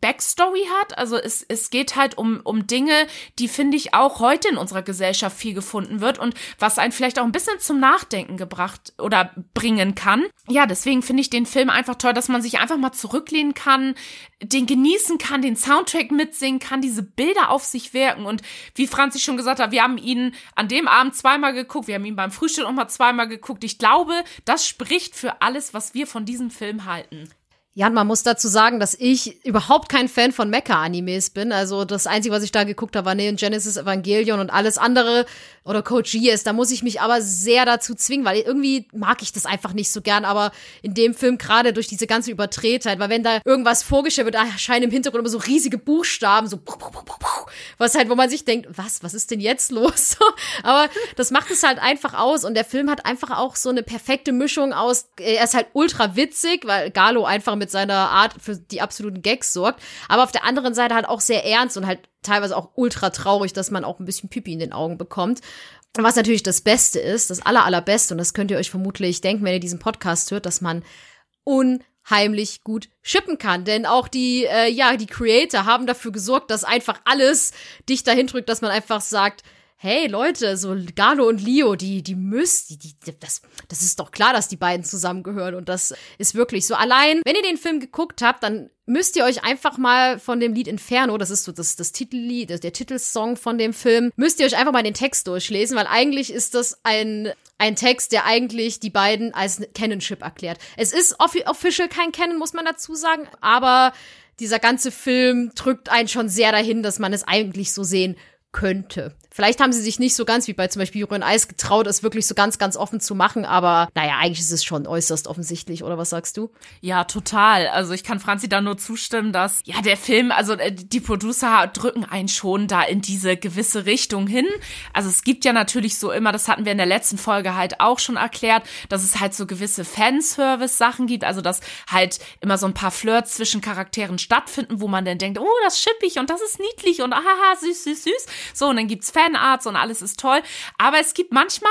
Backstory hat. Also es, es geht halt um, um Dinge, die finde ich auch heute in unserer Gesellschaft viel gefunden wird und was einen vielleicht auch ein bisschen zum Nachdenken gebracht oder bringen kann. Ja, deswegen finde ich den Film einfach toll, dass man sich einfach mal zurücklehnen kann, den genießen kann, den Soundtrack mitsingen kann, diese Bilder auf sich wirken. Und wie Franzi schon gesagt hat, wir haben ihn an dem Abend zweimal geguckt, wir haben ihn beim Frühstück noch mal zweimal geguckt. Ich glaube, das spricht für alles, was wir von diesem Film halten. Jan, man muss dazu sagen, dass ich überhaupt kein Fan von Mecha-Animes bin. Also das Einzige, was ich da geguckt habe, war Neon Genesis Evangelion und alles andere oder Code Geass. Da muss ich mich aber sehr dazu zwingen, weil irgendwie mag ich das einfach nicht so gern. Aber in dem Film gerade durch diese ganze Übertretheit, weil wenn da irgendwas vorgestellt wird, erscheinen im Hintergrund immer so riesige Buchstaben, so was halt, wo man sich denkt, was, was ist denn jetzt los? aber das macht es halt einfach aus und der Film hat einfach auch so eine perfekte Mischung aus, er ist halt ultra witzig, weil Galo einfach mit seiner Art für die absoluten Gags sorgt, aber auf der anderen Seite halt auch sehr ernst und halt teilweise auch ultra traurig, dass man auch ein bisschen Pipi in den Augen bekommt. Was natürlich das Beste ist, das aller, allerbeste, und das könnt ihr euch vermutlich denken, wenn ihr diesen Podcast hört, dass man unheimlich gut shippen kann. Denn auch die, äh, ja, die Creator haben dafür gesorgt, dass einfach alles dich dahin drückt, dass man einfach sagt, hey Leute, so Galo und Leo, die, die müsst, die, die, das, das ist doch klar, dass die beiden zusammengehören und das ist wirklich so. Allein, wenn ihr den Film geguckt habt, dann müsst ihr euch einfach mal von dem Lied Inferno, das ist so das, das Titellied, der Titelsong von dem Film, müsst ihr euch einfach mal den Text durchlesen, weil eigentlich ist das ein, ein Text, der eigentlich die beiden als Canonship erklärt. Es ist offi official kein Canon, muss man dazu sagen, aber dieser ganze Film drückt einen schon sehr dahin, dass man es eigentlich so sehen könnte. Vielleicht haben sie sich nicht so ganz wie bei zum Beispiel Jürgen Eis getraut, es wirklich so ganz, ganz offen zu machen, aber naja, eigentlich ist es schon äußerst offensichtlich, oder was sagst du? Ja, total. Also ich kann Franzi da nur zustimmen, dass ja der Film, also äh, die Producer drücken einen schon da in diese gewisse Richtung hin. Also es gibt ja natürlich so immer, das hatten wir in der letzten Folge halt auch schon erklärt, dass es halt so gewisse Fanservice-Sachen gibt, also dass halt immer so ein paar Flirts zwischen Charakteren stattfinden, wo man dann denkt, oh, das schippig und das ist niedlich und ahaha, süß, süß, süß. So, und dann gibt's Fan Fanarts und alles ist toll. Aber es gibt manchmal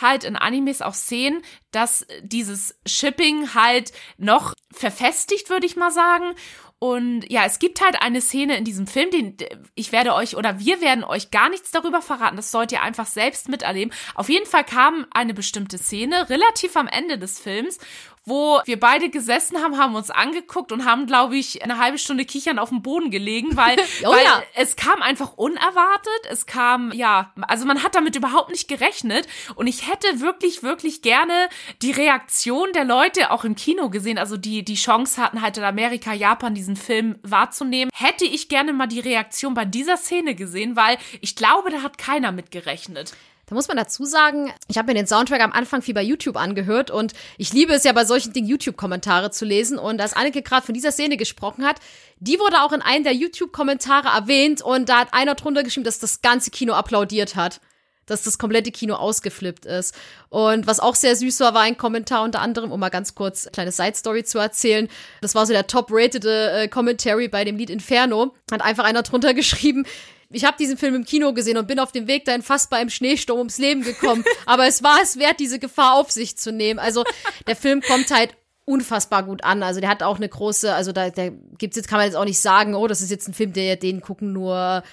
halt in Animes auch Szenen, dass dieses Shipping halt noch verfestigt, würde ich mal sagen. Und ja, es gibt halt eine Szene in diesem Film, den ich werde euch oder wir werden euch gar nichts darüber verraten. Das sollt ihr einfach selbst miterleben. Auf jeden Fall kam eine bestimmte Szene relativ am Ende des Films, wo wir beide gesessen haben, haben uns angeguckt und haben, glaube ich, eine halbe Stunde kichern auf dem Boden gelegen, weil, oh, weil ja. es kam einfach unerwartet. Es kam, ja, also man hat damit überhaupt nicht gerechnet. Und ich hätte wirklich, wirklich gerne die Reaktion der Leute auch im Kino gesehen. Also die, die Chance hatten halt in Amerika, Japan diesen Film wahrzunehmen. Hätte ich gerne mal die Reaktion bei dieser Szene gesehen, weil ich glaube, da hat keiner mit gerechnet. Da muss man dazu sagen, ich habe mir den Soundtrack am Anfang viel bei YouTube angehört und ich liebe es ja bei solchen Dingen YouTube-Kommentare zu lesen. Und als Anneke gerade von dieser Szene gesprochen hat, die wurde auch in einem der YouTube-Kommentare erwähnt und da hat einer drunter geschrieben, dass das ganze Kino applaudiert hat dass das komplette Kino ausgeflippt ist. Und was auch sehr süß war, war ein Kommentar unter anderem, um mal ganz kurz eine kleine Side-Story zu erzählen. Das war so der top-rated äh, Commentary bei dem Lied Inferno. Hat einfach einer drunter geschrieben, ich habe diesen Film im Kino gesehen und bin auf dem Weg dahin fast bei einem Schneesturm ums Leben gekommen. Aber es war es wert, diese Gefahr auf sich zu nehmen. Also der Film kommt halt unfassbar gut an. Also der hat auch eine große, also da, da gibt's jetzt, kann man jetzt auch nicht sagen, oh, das ist jetzt ein Film, der den gucken nur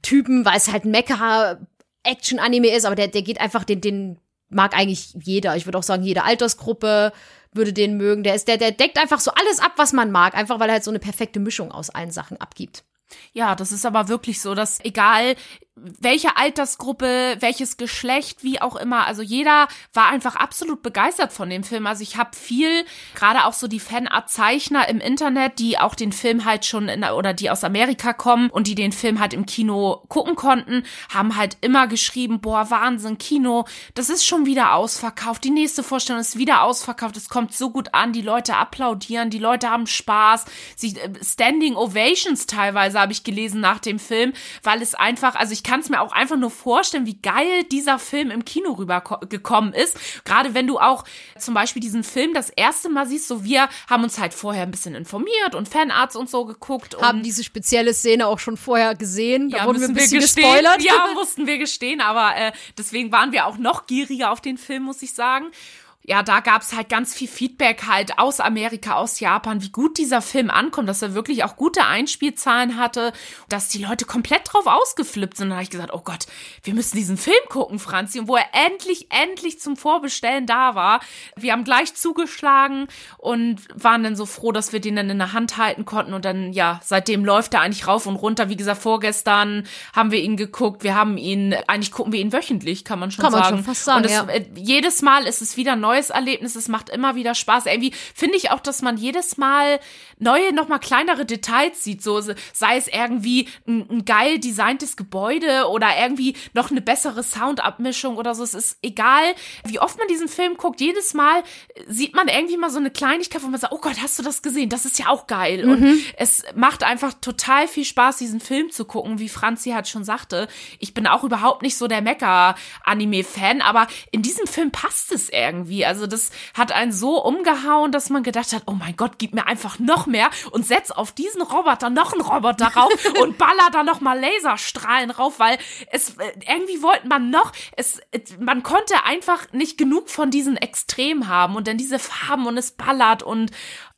Typen, weil es halt ein Mecha-Action-Anime ist, aber der, der geht einfach, den, den mag eigentlich jeder. Ich würde auch sagen, jede Altersgruppe würde den mögen. Der ist, der, der deckt einfach so alles ab, was man mag, einfach weil er halt so eine perfekte Mischung aus allen Sachen abgibt. Ja, das ist aber wirklich so, dass egal welche Altersgruppe, welches Geschlecht, wie auch immer. Also jeder war einfach absolut begeistert von dem Film. Also ich habe viel, gerade auch so die Fanart-Zeichner im Internet, die auch den Film halt schon in, oder die aus Amerika kommen und die den Film halt im Kino gucken konnten, haben halt immer geschrieben, boah, Wahnsinn, Kino, das ist schon wieder ausverkauft. Die nächste Vorstellung ist wieder ausverkauft. Es kommt so gut an, die Leute applaudieren, die Leute haben Spaß. Sie, äh, Standing Ovations teilweise habe ich gelesen nach dem Film, weil es einfach, also ich ich kann es mir auch einfach nur vorstellen, wie geil dieser Film im Kino rübergekommen ist. Gerade wenn du auch zum Beispiel diesen Film das erste Mal siehst, so wir haben uns halt vorher ein bisschen informiert und Fanarts und so geguckt. Haben diese spezielle Szene auch schon vorher gesehen. Da ja, wurden wir ein bisschen wir gespoilert. Ja, mussten wir gestehen, aber äh, deswegen waren wir auch noch gieriger auf den Film, muss ich sagen ja, da gab's halt ganz viel Feedback halt aus Amerika, aus Japan, wie gut dieser Film ankommt, dass er wirklich auch gute Einspielzahlen hatte, dass die Leute komplett drauf ausgeflippt sind. Und da habe ich gesagt, oh Gott, wir müssen diesen Film gucken, Franzi. Und wo er endlich, endlich zum Vorbestellen da war, wir haben gleich zugeschlagen und waren dann so froh, dass wir den dann in der Hand halten konnten. Und dann, ja, seitdem läuft er eigentlich rauf und runter. Wie gesagt, vorgestern haben wir ihn geguckt. Wir haben ihn, eigentlich gucken wir ihn wöchentlich, kann man schon kann sagen. Man schon fast sagen es, ja. äh, jedes Mal ist es wieder neu neues Erlebnis. Es macht immer wieder Spaß. Irgendwie finde ich auch, dass man jedes Mal neue, noch mal kleinere Details sieht. So sei es irgendwie ein, ein geil designtes Gebäude oder irgendwie noch eine bessere Soundabmischung oder so. Es ist egal, wie oft man diesen Film guckt. Jedes Mal sieht man irgendwie mal so eine Kleinigkeit, wo man sagt, oh Gott, hast du das gesehen? Das ist ja auch geil. Mhm. Und es macht einfach total viel Spaß, diesen Film zu gucken, wie Franzi halt schon sagte. Ich bin auch überhaupt nicht so der Mecha-Anime-Fan, aber in diesem Film passt es irgendwie. Also das hat einen so umgehauen, dass man gedacht hat, oh mein Gott, gib mir einfach noch mehr und setz auf diesen Roboter noch einen Roboter rauf und baller da noch mal Laserstrahlen rauf, weil es äh, irgendwie wollte man noch, es man konnte einfach nicht genug von diesen Extrem haben und dann diese Farben und es ballert und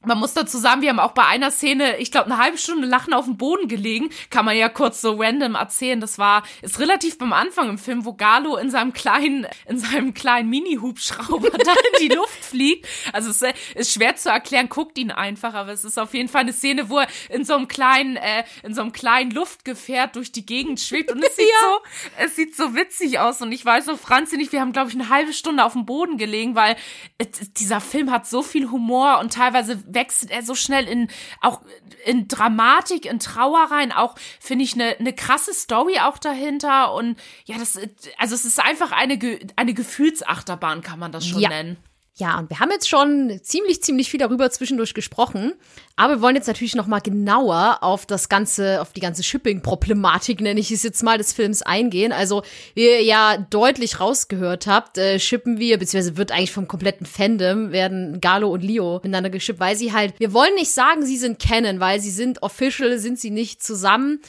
man muss dazu sagen, wir haben auch bei einer Szene, ich glaube, eine halbe Stunde Lachen auf dem Boden gelegen. Kann man ja kurz so random erzählen. Das war, ist relativ beim Anfang im Film, wo Galo in seinem kleinen, in seinem kleinen Mini-Hubschrauber da in die Luft fliegt. Also es ist schwer zu erklären, guckt ihn einfach, aber es ist auf jeden Fall eine Szene, wo er in so einem kleinen, äh, in so einem kleinen Luftgefährt durch die Gegend schwebt und es sieht ja. so, es sieht so witzig aus. Und ich weiß so, Franzi nicht, wir haben, glaube ich, eine halbe Stunde auf dem Boden gelegen, weil äh, dieser Film hat so viel Humor und teilweise wechselt er so schnell in auch in Dramatik, in Trauer rein. Auch finde ich eine eine krasse Story auch dahinter und ja, das also es ist einfach eine eine Gefühlsachterbahn kann man das schon ja. nennen. Ja, und wir haben jetzt schon ziemlich, ziemlich viel darüber zwischendurch gesprochen. Aber wir wollen jetzt natürlich noch mal genauer auf das ganze, auf die ganze Shipping-Problematik, nenne ich es jetzt mal, des Films eingehen. Also, wie ihr ja deutlich rausgehört habt, äh, shippen wir, beziehungsweise wird eigentlich vom kompletten Fandom, werden Galo und Leo miteinander geschippt, weil sie halt, wir wollen nicht sagen, sie sind Canon, weil sie sind official, sind sie nicht zusammen.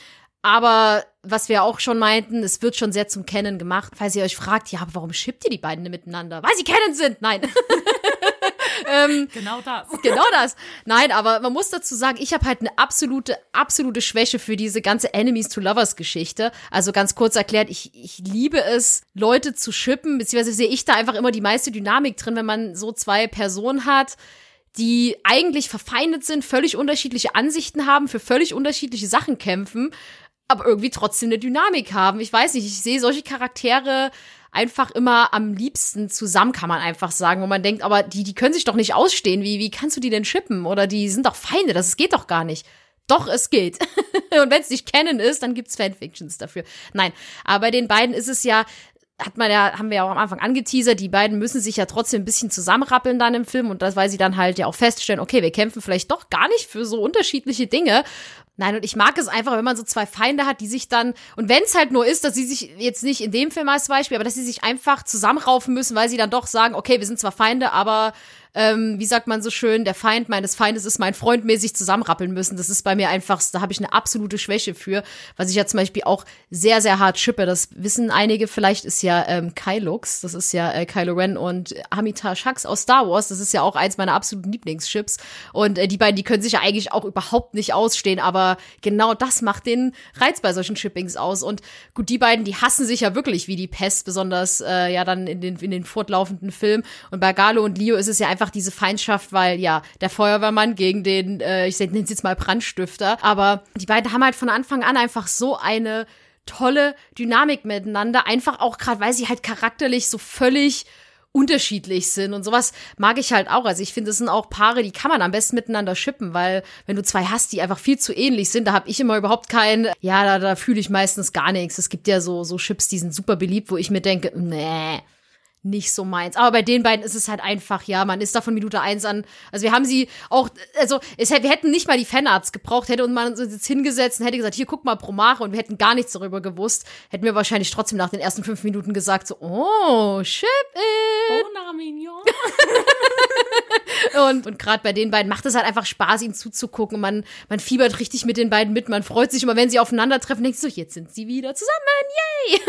Aber was wir auch schon meinten, es wird schon sehr zum Kennen gemacht, falls ihr euch fragt, ja, aber warum schippt ihr die beiden miteinander? Weil sie kennen sind! Nein. ähm, genau das. Genau das. Nein, aber man muss dazu sagen, ich habe halt eine absolute, absolute Schwäche für diese ganze Enemies to Lovers Geschichte. Also ganz kurz erklärt, ich, ich liebe es, Leute zu shippen, beziehungsweise sehe ich da einfach immer die meiste Dynamik drin, wenn man so zwei Personen hat die eigentlich verfeindet sind, völlig unterschiedliche Ansichten haben, für völlig unterschiedliche Sachen kämpfen aber irgendwie trotzdem eine Dynamik haben. Ich weiß nicht, ich sehe solche Charaktere einfach immer am liebsten zusammen, kann man einfach sagen, wo man denkt, aber die, die können sich doch nicht ausstehen. Wie, wie kannst du die denn schippen? Oder die sind doch Feinde, das geht doch gar nicht. Doch, es geht. Und wenn es nicht kennen ist, dann gibt's Fanfictions dafür. Nein, aber bei den beiden ist es ja, hat man ja, haben wir ja auch am Anfang angeteasert, die beiden müssen sich ja trotzdem ein bisschen zusammenrappeln dann im Film und das, weil sie dann halt ja auch feststellen, okay, wir kämpfen vielleicht doch gar nicht für so unterschiedliche Dinge Nein, und ich mag es einfach, wenn man so zwei Feinde hat, die sich dann, und wenn es halt nur ist, dass sie sich jetzt nicht in dem Film als Beispiel, aber dass sie sich einfach zusammenraufen müssen, weil sie dann doch sagen, okay, wir sind zwar Feinde, aber ähm, wie sagt man so schön, der Feind meines Feindes ist mein Freund mäßig zusammenrappeln müssen. Das ist bei mir einfach, da habe ich eine absolute Schwäche für, was ich ja zum Beispiel auch sehr, sehr hart schippe. Das wissen einige vielleicht, ist ja ähm, Kylux, das ist ja äh, Kylo Ren und Hamitar Hux aus Star Wars, das ist ja auch eins meiner absoluten Lieblingschips. Und äh, die beiden, die können sich ja eigentlich auch überhaupt nicht ausstehen, aber genau das macht den Reiz bei solchen Shippings aus. Und gut, die beiden, die hassen sich ja wirklich wie die Pest, besonders äh, ja dann in den, in den fortlaufenden Filmen. Und bei Galo und Leo ist es ja einfach diese Feindschaft, weil ja, der Feuerwehrmann gegen den, äh, ich nenne es jetzt mal Brandstifter, aber die beiden haben halt von Anfang an einfach so eine tolle Dynamik miteinander, einfach auch gerade, weil sie halt charakterlich so völlig unterschiedlich sind und sowas mag ich halt auch. Also ich finde, es sind auch Paare, die kann man am besten miteinander schippen, weil wenn du zwei hast, die einfach viel zu ähnlich sind, da habe ich immer überhaupt keinen, ja, da, da fühle ich meistens gar nichts. Es gibt ja so, so Chips, die sind super beliebt, wo ich mir denke, nee, nicht so meins. Aber bei den beiden ist es halt einfach, ja, man ist da von Minute eins an. Also wir haben sie auch, also es, wir hätten nicht mal die Fanarts gebraucht, hätte man uns jetzt hingesetzt und hätte gesagt, hier guck mal Promare und wir hätten gar nichts darüber gewusst, hätten wir wahrscheinlich trotzdem nach den ersten fünf Minuten gesagt, so, oh, ship it. Oh, na, Mignon. und und gerade bei den beiden macht es halt einfach Spaß, ihnen zuzugucken. Man, man fiebert richtig mit den beiden mit. Man freut sich immer, wenn sie aufeinandertreffen. Denkt so, jetzt sind sie wieder zusammen. Yay!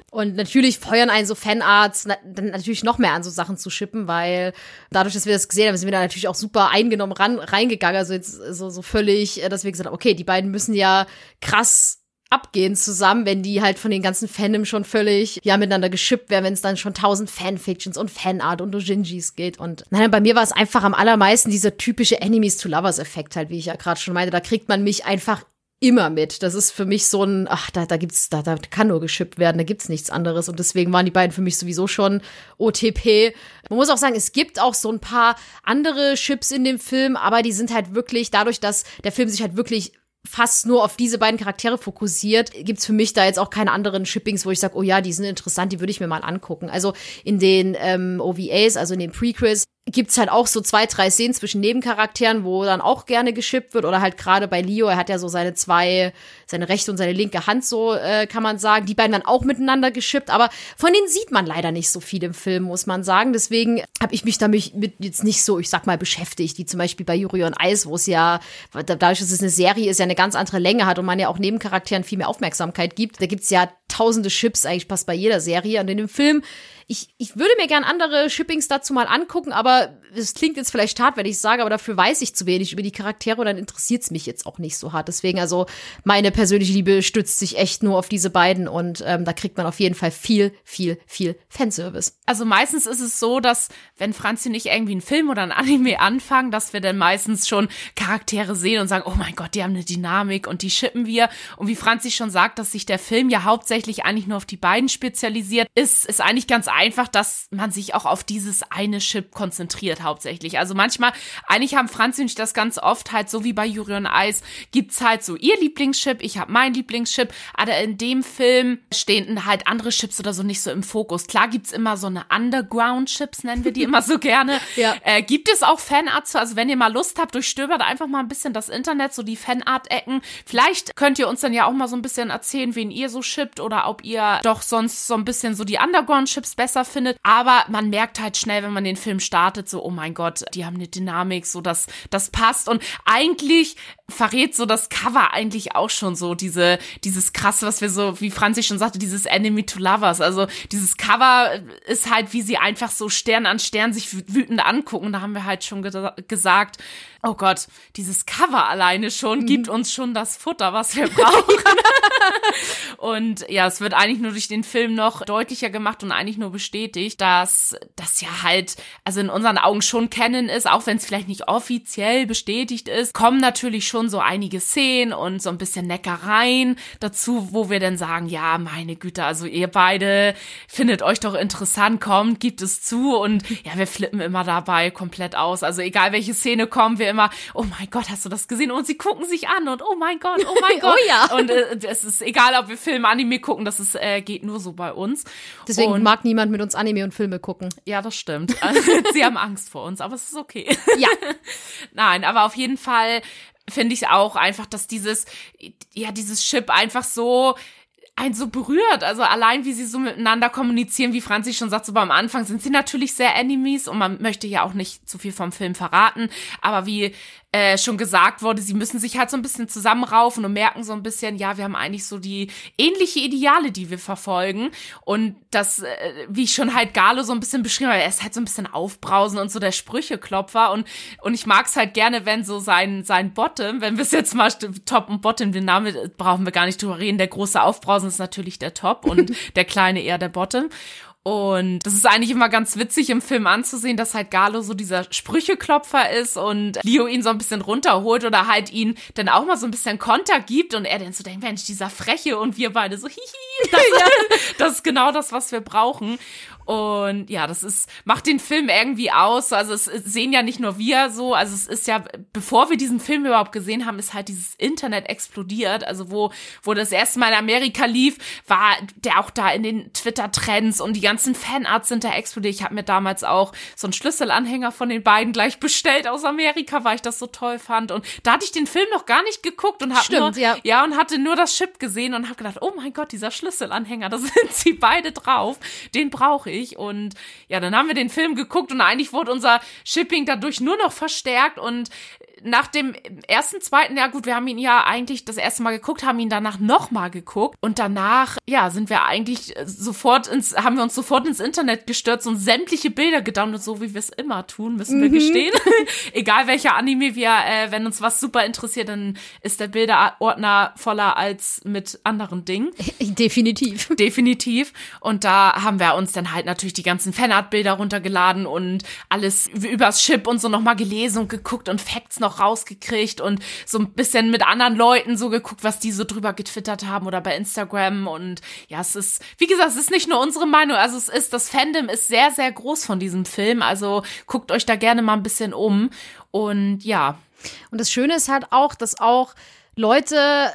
und natürlich feuern einen so Fanarts dann natürlich noch mehr an so Sachen zu schippen, weil dadurch, dass wir das gesehen haben, sind wir da natürlich auch super eingenommen ran, reingegangen. Also jetzt so, so völlig, äh, dass wir gesagt haben, okay, die beiden müssen ja krass abgehen zusammen, wenn die halt von den ganzen Fandom schon völlig ja miteinander geschippt werden, wenn es dann schon tausend Fanfictions und Fanart und Dojinjis geht und nein, bei mir war es einfach am allermeisten dieser typische Enemies to Lovers Effekt halt, wie ich ja gerade schon meinte, da kriegt man mich einfach immer mit. Das ist für mich so ein, ach, da, da gibt's, da, da kann nur geschippt werden, da gibt's nichts anderes. Und deswegen waren die beiden für mich sowieso schon OTP. Man muss auch sagen, es gibt auch so ein paar andere Chips in dem Film, aber die sind halt wirklich, dadurch, dass der Film sich halt wirklich fast nur auf diese beiden Charaktere fokussiert, gibt's für mich da jetzt auch keine anderen Shippings, wo ich sage, oh ja, die sind interessant, die würde ich mir mal angucken. Also in den ähm, OVAs, also in den Prequels, gibt's halt auch so zwei, drei Szenen zwischen Nebencharakteren, wo dann auch gerne geschippt wird oder halt gerade bei Leo, er hat ja so seine zwei, seine rechte und seine linke Hand, so äh, kann man sagen, die beiden dann auch miteinander geschippt, aber von denen sieht man leider nicht so viel im Film, muss man sagen. Deswegen habe ich mich damit mit jetzt nicht so, ich sag mal, beschäftigt, wie zum Beispiel bei Yuri und Eis, wo es ja, dadurch, dass es eine Serie ist, ja eine ganz andere Länge hat und man ja auch Nebencharakteren viel mehr Aufmerksamkeit gibt. Da gibt's ja tausende Chips, eigentlich passt bei jeder Serie. Und in dem Film ich, ich würde mir gern andere Shippings dazu mal angucken, aber es klingt jetzt vielleicht hart, wenn ich sage, aber dafür weiß ich zu wenig über die Charaktere und dann interessiert es mich jetzt auch nicht so hart. Deswegen, also meine persönliche Liebe stützt sich echt nur auf diese beiden und ähm, da kriegt man auf jeden Fall viel, viel, viel Fanservice. Also meistens ist es so, dass wenn Franzi nicht irgendwie einen Film oder ein Anime anfangen, dass wir dann meistens schon Charaktere sehen und sagen, oh mein Gott, die haben eine Dynamik und die shippen wir. Und wie Franzi schon sagt, dass sich der Film ja hauptsächlich eigentlich nur auf die beiden spezialisiert, ist, ist eigentlich ganz einfach, dass man sich auch auf dieses eine Chip konzentriert hauptsächlich. Also manchmal, eigentlich haben Franzi und ich das ganz oft halt so wie bei Juri und Eis, gibt's halt so ihr Lieblingschip, ich habe mein Lieblingschip, aber in dem Film stehen halt andere Chips oder so nicht so im Fokus. Klar gibt's immer so eine Underground-Chips, nennen wir die immer so gerne. ja. Äh, gibt es auch Fanarts? Also wenn ihr mal Lust habt, durchstöbert einfach mal ein bisschen das Internet, so die Fanart-Ecken. Vielleicht könnt ihr uns dann ja auch mal so ein bisschen erzählen, wen ihr so shippt oder ob ihr doch sonst so ein bisschen so die Underground-Chips besser besser findet. Aber man merkt halt schnell, wenn man den Film startet, so, oh mein Gott, die haben eine Dynamik, so dass das passt. Und eigentlich verrät so das Cover eigentlich auch schon so diese, dieses krasse, was wir so, wie Franzi schon sagte, dieses Enemy to Lovers. Also dieses Cover ist halt, wie sie einfach so Stern an Stern sich wütend angucken. Da haben wir halt schon ge gesagt, oh Gott, dieses Cover alleine schon mhm. gibt uns schon das Futter, was wir brauchen. und ja, es wird eigentlich nur durch den Film noch deutlicher gemacht und eigentlich nur bestätigt, dass das ja halt, also in unseren Augen schon kennen ist, auch wenn es vielleicht nicht offiziell bestätigt ist, kommen natürlich schon so einige Szenen und so ein bisschen Neckereien dazu, wo wir dann sagen, ja, meine Güte, also ihr beide findet euch doch interessant, kommt, gibt es zu und ja, wir flippen immer dabei komplett aus. Also egal welche Szene kommen, wir immer, oh mein Gott, hast du das gesehen? Und sie gucken sich an und oh mein Gott, oh mein Gott. oh ja. Und äh, es ist egal, ob wir Film, Anime gucken, das ist, äh, geht nur so bei uns. Deswegen und, mag niemand mit uns Anime und Filme gucken. Ja, das stimmt. sie haben Angst vor uns, aber es ist okay. Ja. Nein, aber auf jeden Fall finde ich auch einfach, dass dieses, ja, dieses Chip einfach so einen so berührt. Also allein, wie sie so miteinander kommunizieren, wie Franzi schon sagt, so beim Anfang sind sie natürlich sehr Enemies und man möchte ja auch nicht zu viel vom Film verraten. Aber wie äh, schon gesagt wurde, sie müssen sich halt so ein bisschen zusammenraufen und merken so ein bisschen, ja, wir haben eigentlich so die ähnliche Ideale, die wir verfolgen. Und das, äh, wie ich schon halt Galo so ein bisschen beschrieben habe, er ist halt so ein bisschen aufbrausend und so der Sprücheklopfer. Und, und ich mag es halt gerne, wenn so sein, sein Bottom, wenn wir es jetzt mal Top und Bottom, den Namen brauchen wir gar nicht drüber reden, der große Aufbrausen ist natürlich der Top und der kleine eher der Bottom. Und das ist eigentlich immer ganz witzig im Film anzusehen, dass halt Galo so dieser Sprücheklopfer ist und Leo ihn so ein bisschen runterholt oder halt ihn dann auch mal so ein bisschen Konter gibt und er dann so denkt, Mensch, dieser Freche und wir beide so, hihi, das, das ist genau das, was wir brauchen. Und ja, das ist, macht den Film irgendwie aus. Also es sehen ja nicht nur wir so, also es ist ja, bevor wir diesen Film überhaupt gesehen haben, ist halt dieses Internet explodiert. Also wo, wo das erste Mal in Amerika lief, war der auch da in den Twitter-Trends und die ganzen Fanarts sind da explodiert. Ich habe mir damals auch so einen Schlüsselanhänger von den beiden gleich bestellt aus Amerika, weil ich das so toll fand. Und da hatte ich den Film noch gar nicht geguckt und habe nur, ja. ja, und hatte nur das Chip gesehen und habe gedacht, oh mein Gott, dieser Schlüsselanhänger, da sind sie beide drauf. Den brauche ich ich. Und ja, dann haben wir den Film geguckt und eigentlich wurde unser Shipping dadurch nur noch verstärkt und nach dem ersten, zweiten, ja gut, wir haben ihn ja eigentlich das erste Mal geguckt, haben ihn danach nochmal geguckt und danach, ja, sind wir eigentlich sofort ins, haben wir uns sofort ins Internet gestürzt und sämtliche Bilder gedownloadet, so wie wir es immer tun, müssen wir mhm. gestehen. Egal welcher Anime wir, äh, wenn uns was super interessiert, dann ist der Bilderordner voller als mit anderen Dingen. Definitiv. Definitiv. Und da haben wir uns dann halt natürlich die ganzen Fanart-Bilder runtergeladen und alles übers Chip und so nochmal gelesen und geguckt und Facts noch noch rausgekriegt und so ein bisschen mit anderen Leuten so geguckt, was die so drüber getwittert haben oder bei Instagram. Und ja, es ist, wie gesagt, es ist nicht nur unsere Meinung, also es ist, das Fandom ist sehr, sehr groß von diesem Film. Also guckt euch da gerne mal ein bisschen um. Und ja. Und das Schöne ist halt auch, dass auch Leute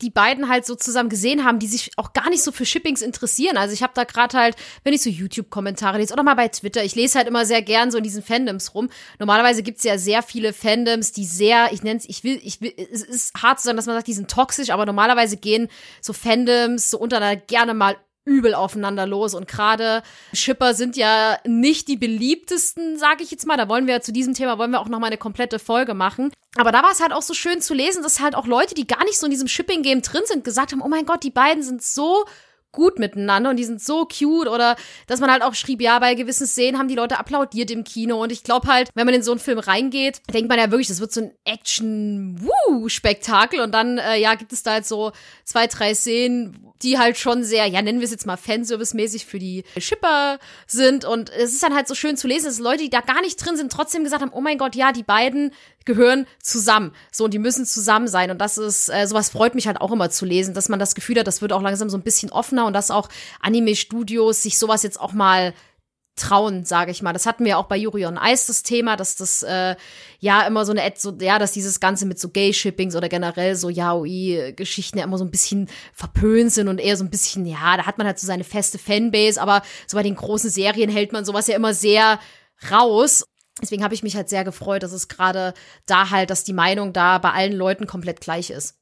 die beiden halt so zusammen gesehen haben, die sich auch gar nicht so für Shippings interessieren. Also ich habe da gerade halt, wenn ich so YouTube-Kommentare lese oder mal bei Twitter, ich lese halt immer sehr gern so in diesen Fandoms rum. Normalerweise gibt's ja sehr viele Fandoms, die sehr, ich nenne es, ich will, ich will, es ist hart zu sagen, dass man sagt, die sind toxisch, aber normalerweise gehen so Fandoms so untereinander gerne mal übel aufeinander los. Und gerade Shipper sind ja nicht die beliebtesten, sage ich jetzt mal. Da wollen wir zu diesem Thema wollen wir auch noch mal eine komplette Folge machen. Aber da war es halt auch so schön zu lesen, dass halt auch Leute, die gar nicht so in diesem Shipping-Game drin sind, gesagt haben, oh mein Gott, die beiden sind so gut miteinander und die sind so cute oder dass man halt auch schrieb, ja, bei gewissen Szenen haben die Leute applaudiert im Kino und ich glaube halt, wenn man in so einen Film reingeht, denkt man ja wirklich, das wird so ein Action-Spektakel und dann, äh, ja, gibt es da halt so zwei, drei Szenen, die halt schon sehr, ja, nennen wir es jetzt mal Fanservice-mäßig für die Shipper sind. Und es ist dann halt so schön zu lesen, dass Leute, die da gar nicht drin sind, trotzdem gesagt haben, oh mein Gott, ja, die beiden gehören zusammen. So, und die müssen zusammen sein. Und das ist, äh, sowas freut mich halt auch immer zu lesen, dass man das Gefühl hat, das wird auch langsam so ein bisschen offener und dass auch Anime-Studios sich sowas jetzt auch mal trauen, sage ich mal. Das hatten wir auch bei Yuri on Ice das Thema, dass das äh, ja immer so eine so ja, dass dieses ganze mit so Gay Shippings oder generell so Yaoi Geschichten ja immer so ein bisschen verpönt sind und eher so ein bisschen ja, da hat man halt so seine feste Fanbase, aber so bei den großen Serien hält man sowas ja immer sehr raus. Deswegen habe ich mich halt sehr gefreut, dass es gerade da halt, dass die Meinung da bei allen Leuten komplett gleich ist.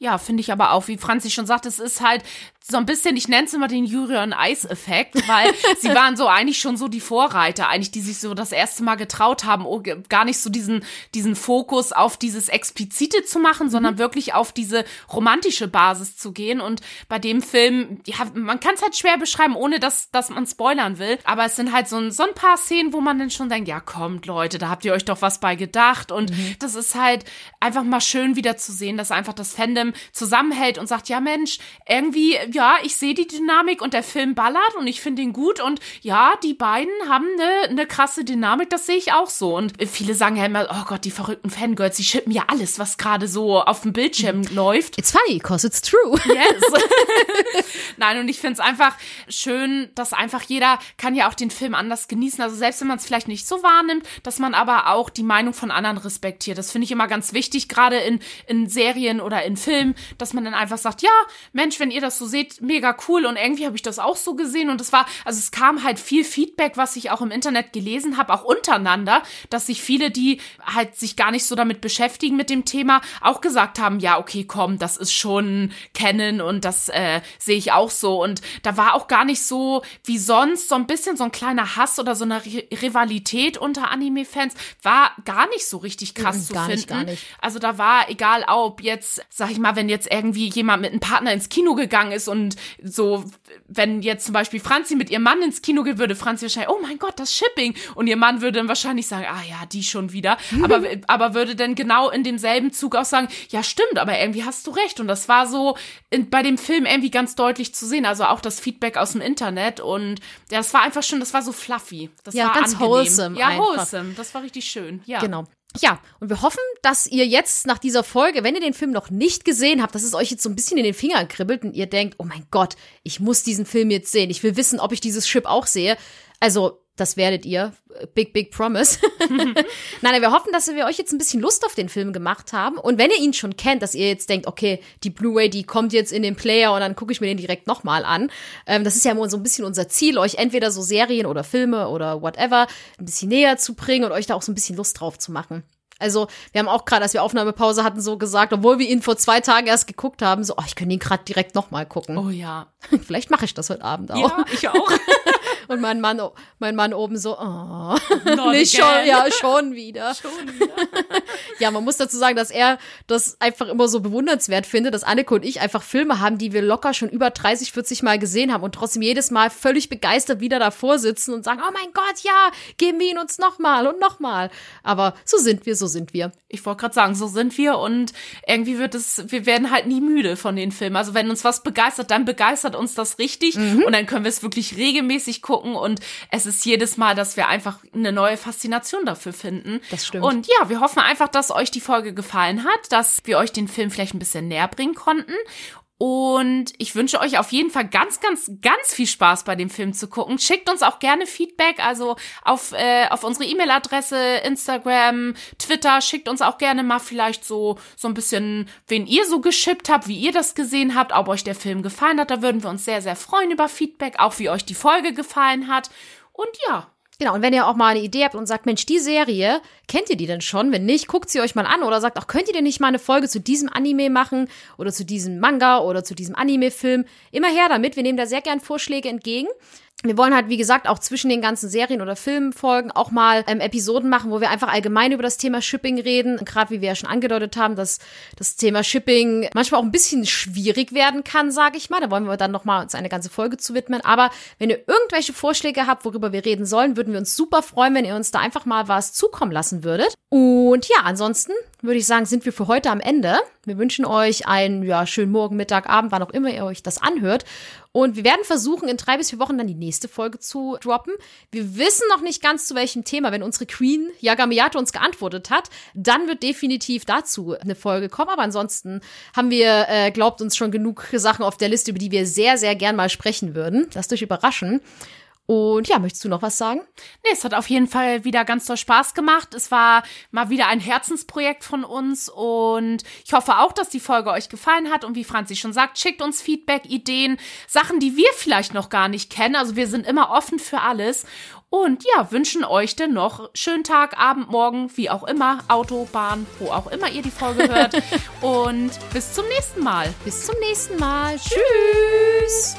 Ja, finde ich aber auch, wie Franzi schon sagt, es ist halt so ein bisschen, ich nenne es immer den Jurion Ice-Effekt, weil sie waren so eigentlich schon so die Vorreiter, eigentlich, die sich so das erste Mal getraut haben, oh, gar nicht so diesen, diesen Fokus auf dieses Explizite zu machen, sondern mhm. wirklich auf diese romantische Basis zu gehen. Und bei dem Film, ja, man kann es halt schwer beschreiben, ohne dass, dass man spoilern will. Aber es sind halt so ein, so ein paar Szenen, wo man dann schon denkt, ja, kommt, Leute, da habt ihr euch doch was bei gedacht. Und mhm. das ist halt einfach mal schön wieder zu sehen, dass einfach das Fandom zusammenhält und sagt, ja, Mensch, irgendwie, ja, ich sehe die Dynamik und der Film ballert und ich finde ihn gut und ja, die beiden haben eine, eine krasse Dynamik, das sehe ich auch so. Und viele sagen ja immer, oh Gott, die verrückten Fangirls, die schippen ja alles, was gerade so auf dem Bildschirm mhm. läuft. It's funny, cause it's true. Yes. Nein, und ich finde es einfach schön, dass einfach jeder kann ja auch den Film anders genießen. Also selbst wenn man es vielleicht nicht so wahrnimmt, dass man aber auch die Meinung von anderen respektiert. Das finde ich immer ganz wichtig, gerade in, in Serien oder in Filmen, dass man dann einfach sagt, ja, Mensch, wenn ihr das so seht, steht, mega cool und irgendwie habe ich das auch so gesehen und es war, also es kam halt viel Feedback, was ich auch im Internet gelesen habe, auch untereinander, dass sich viele, die halt sich gar nicht so damit beschäftigen mit dem Thema, auch gesagt haben, ja, okay, komm, das ist schon kennen und das äh, sehe ich auch so und da war auch gar nicht so wie sonst so ein bisschen so ein kleiner Hass oder so eine Rivalität unter Anime-Fans, war gar nicht so richtig krass Mhm, zu finden. nicht, gar nicht. Also da war egal, ob jetzt, sag ich mal, wenn jetzt irgendwie jemand mit einem Partner ins Kino gegangen ist und so, wenn jetzt zum Beispiel Franzi mit ihrem Mann ins Kino gehen würde, Franzi wahrscheinlich, oh mein Gott, das Shipping. Und ihr Mann würde dann wahrscheinlich sagen, ah ja, die schon wieder. Aber, aber würde dann genau in demselben Zug auch sagen, ja stimmt, aber irgendwie hast du recht. Und das war so in, bei dem Film irgendwie ganz deutlich zu sehen. Also auch das Feedback aus dem Internet. Und ja, das war einfach schon, das war so fluffy. Das Ja, war ganz angenehm. wholesome Ja, einfach. wholesome. Das war richtig schön. Ja. Genau. Ja, und wir hoffen, dass ihr jetzt nach dieser Folge, wenn ihr den Film noch nicht gesehen habt, dass es euch jetzt so ein bisschen in den Fingern kribbelt und ihr denkt, oh mein Gott, ich muss diesen Film jetzt sehen. Ich will wissen, ob ich dieses Chip auch sehe. Also, das werdet ihr. Big, big promise. Nein, nein, wir hoffen, dass wir euch jetzt ein bisschen Lust auf den Film gemacht haben. Und wenn ihr ihn schon kennt, dass ihr jetzt denkt, okay, die Blu-ray, die kommt jetzt in den Player und dann gucke ich mir den direkt nochmal an. Ähm, das ist ja immer so ein bisschen unser Ziel, euch entweder so Serien oder Filme oder whatever ein bisschen näher zu bringen und euch da auch so ein bisschen Lust drauf zu machen. Also, wir haben auch gerade, als wir Aufnahmepause hatten, so gesagt, obwohl wir ihn vor zwei Tagen erst geguckt haben, so, oh, ich könnte ihn gerade direkt nochmal gucken. Oh ja. Vielleicht mache ich das heute Abend auch. Ja, ich auch. Und mein Mann, mein Mann oben so, oh, nicht schon, ja, schon wieder. Schon wieder. Ja, man muss dazu sagen, dass er das einfach immer so bewundernswert findet, dass Anneke und ich einfach Filme haben, die wir locker schon über 30, 40 Mal gesehen haben und trotzdem jedes Mal völlig begeistert wieder davor sitzen und sagen, oh mein Gott, ja, geben wir ihn uns nochmal und nochmal. Aber so sind wir, so sind wir. Ich wollte gerade sagen, so sind wir und irgendwie wird es, wir werden halt nie müde von den Filmen. Also wenn uns was begeistert, dann begeistert uns das richtig Mhm. und dann können wir es wirklich regelmäßig gucken und es ist jedes Mal, dass wir einfach eine neue Faszination dafür finden. Das stimmt. Und ja, wir hoffen einfach, dass euch die Folge gefallen hat, dass wir euch den Film vielleicht ein bisschen näher bringen konnten. Und ich wünsche euch auf jeden Fall ganz, ganz, ganz viel Spaß bei dem Film zu gucken. Schickt uns auch gerne Feedback, also auf, äh, auf unsere E-Mail-Adresse, Instagram, Twitter. Schickt uns auch gerne mal vielleicht so, so ein bisschen, wen ihr so geschippt habt, wie ihr das gesehen habt, ob euch der Film gefallen hat. Da würden wir uns sehr, sehr freuen über Feedback, auch wie euch die Folge gefallen hat. Und ja, Genau, und wenn ihr auch mal eine Idee habt und sagt, Mensch, die Serie, kennt ihr die denn schon? Wenn nicht, guckt sie euch mal an oder sagt, auch könnt ihr denn nicht mal eine Folge zu diesem Anime machen oder zu diesem Manga oder zu diesem Anime-Film? Immer her damit, wir nehmen da sehr gern Vorschläge entgegen. Wir wollen halt, wie gesagt, auch zwischen den ganzen Serien oder Filmfolgen auch mal ähm, Episoden machen, wo wir einfach allgemein über das Thema Shipping reden. Gerade wie wir ja schon angedeutet haben, dass das Thema Shipping manchmal auch ein bisschen schwierig werden kann, sage ich mal. Da wollen wir dann noch mal uns eine ganze Folge zu widmen. Aber wenn ihr irgendwelche Vorschläge habt, worüber wir reden sollen, würden wir uns super freuen, wenn ihr uns da einfach mal was zukommen lassen würdet. Und ja, ansonsten würde ich sagen, sind wir für heute am Ende. Wir wünschen euch einen ja, schönen Morgen, Mittag, Abend, wann auch immer ihr euch das anhört. Und wir werden versuchen, in drei bis vier Wochen dann die nächste Folge zu droppen. Wir wissen noch nicht ganz zu welchem Thema. Wenn unsere Queen Yagamiyato uns geantwortet hat, dann wird definitiv dazu eine Folge kommen. Aber ansonsten haben wir, äh, glaubt uns, schon genug Sachen auf der Liste, über die wir sehr, sehr gern mal sprechen würden. Lasst euch überraschen. Und ja, möchtest du noch was sagen? Nee, es hat auf jeden Fall wieder ganz toll Spaß gemacht. Es war mal wieder ein Herzensprojekt von uns und ich hoffe auch, dass die Folge euch gefallen hat. Und wie Franzi schon sagt, schickt uns Feedback, Ideen, Sachen, die wir vielleicht noch gar nicht kennen. Also wir sind immer offen für alles. Und ja, wünschen euch denn noch schönen Tag, Abend, Morgen, wie auch immer, Autobahn, wo auch immer ihr die Folge hört. und bis zum nächsten Mal. Bis zum nächsten Mal. Tschüss.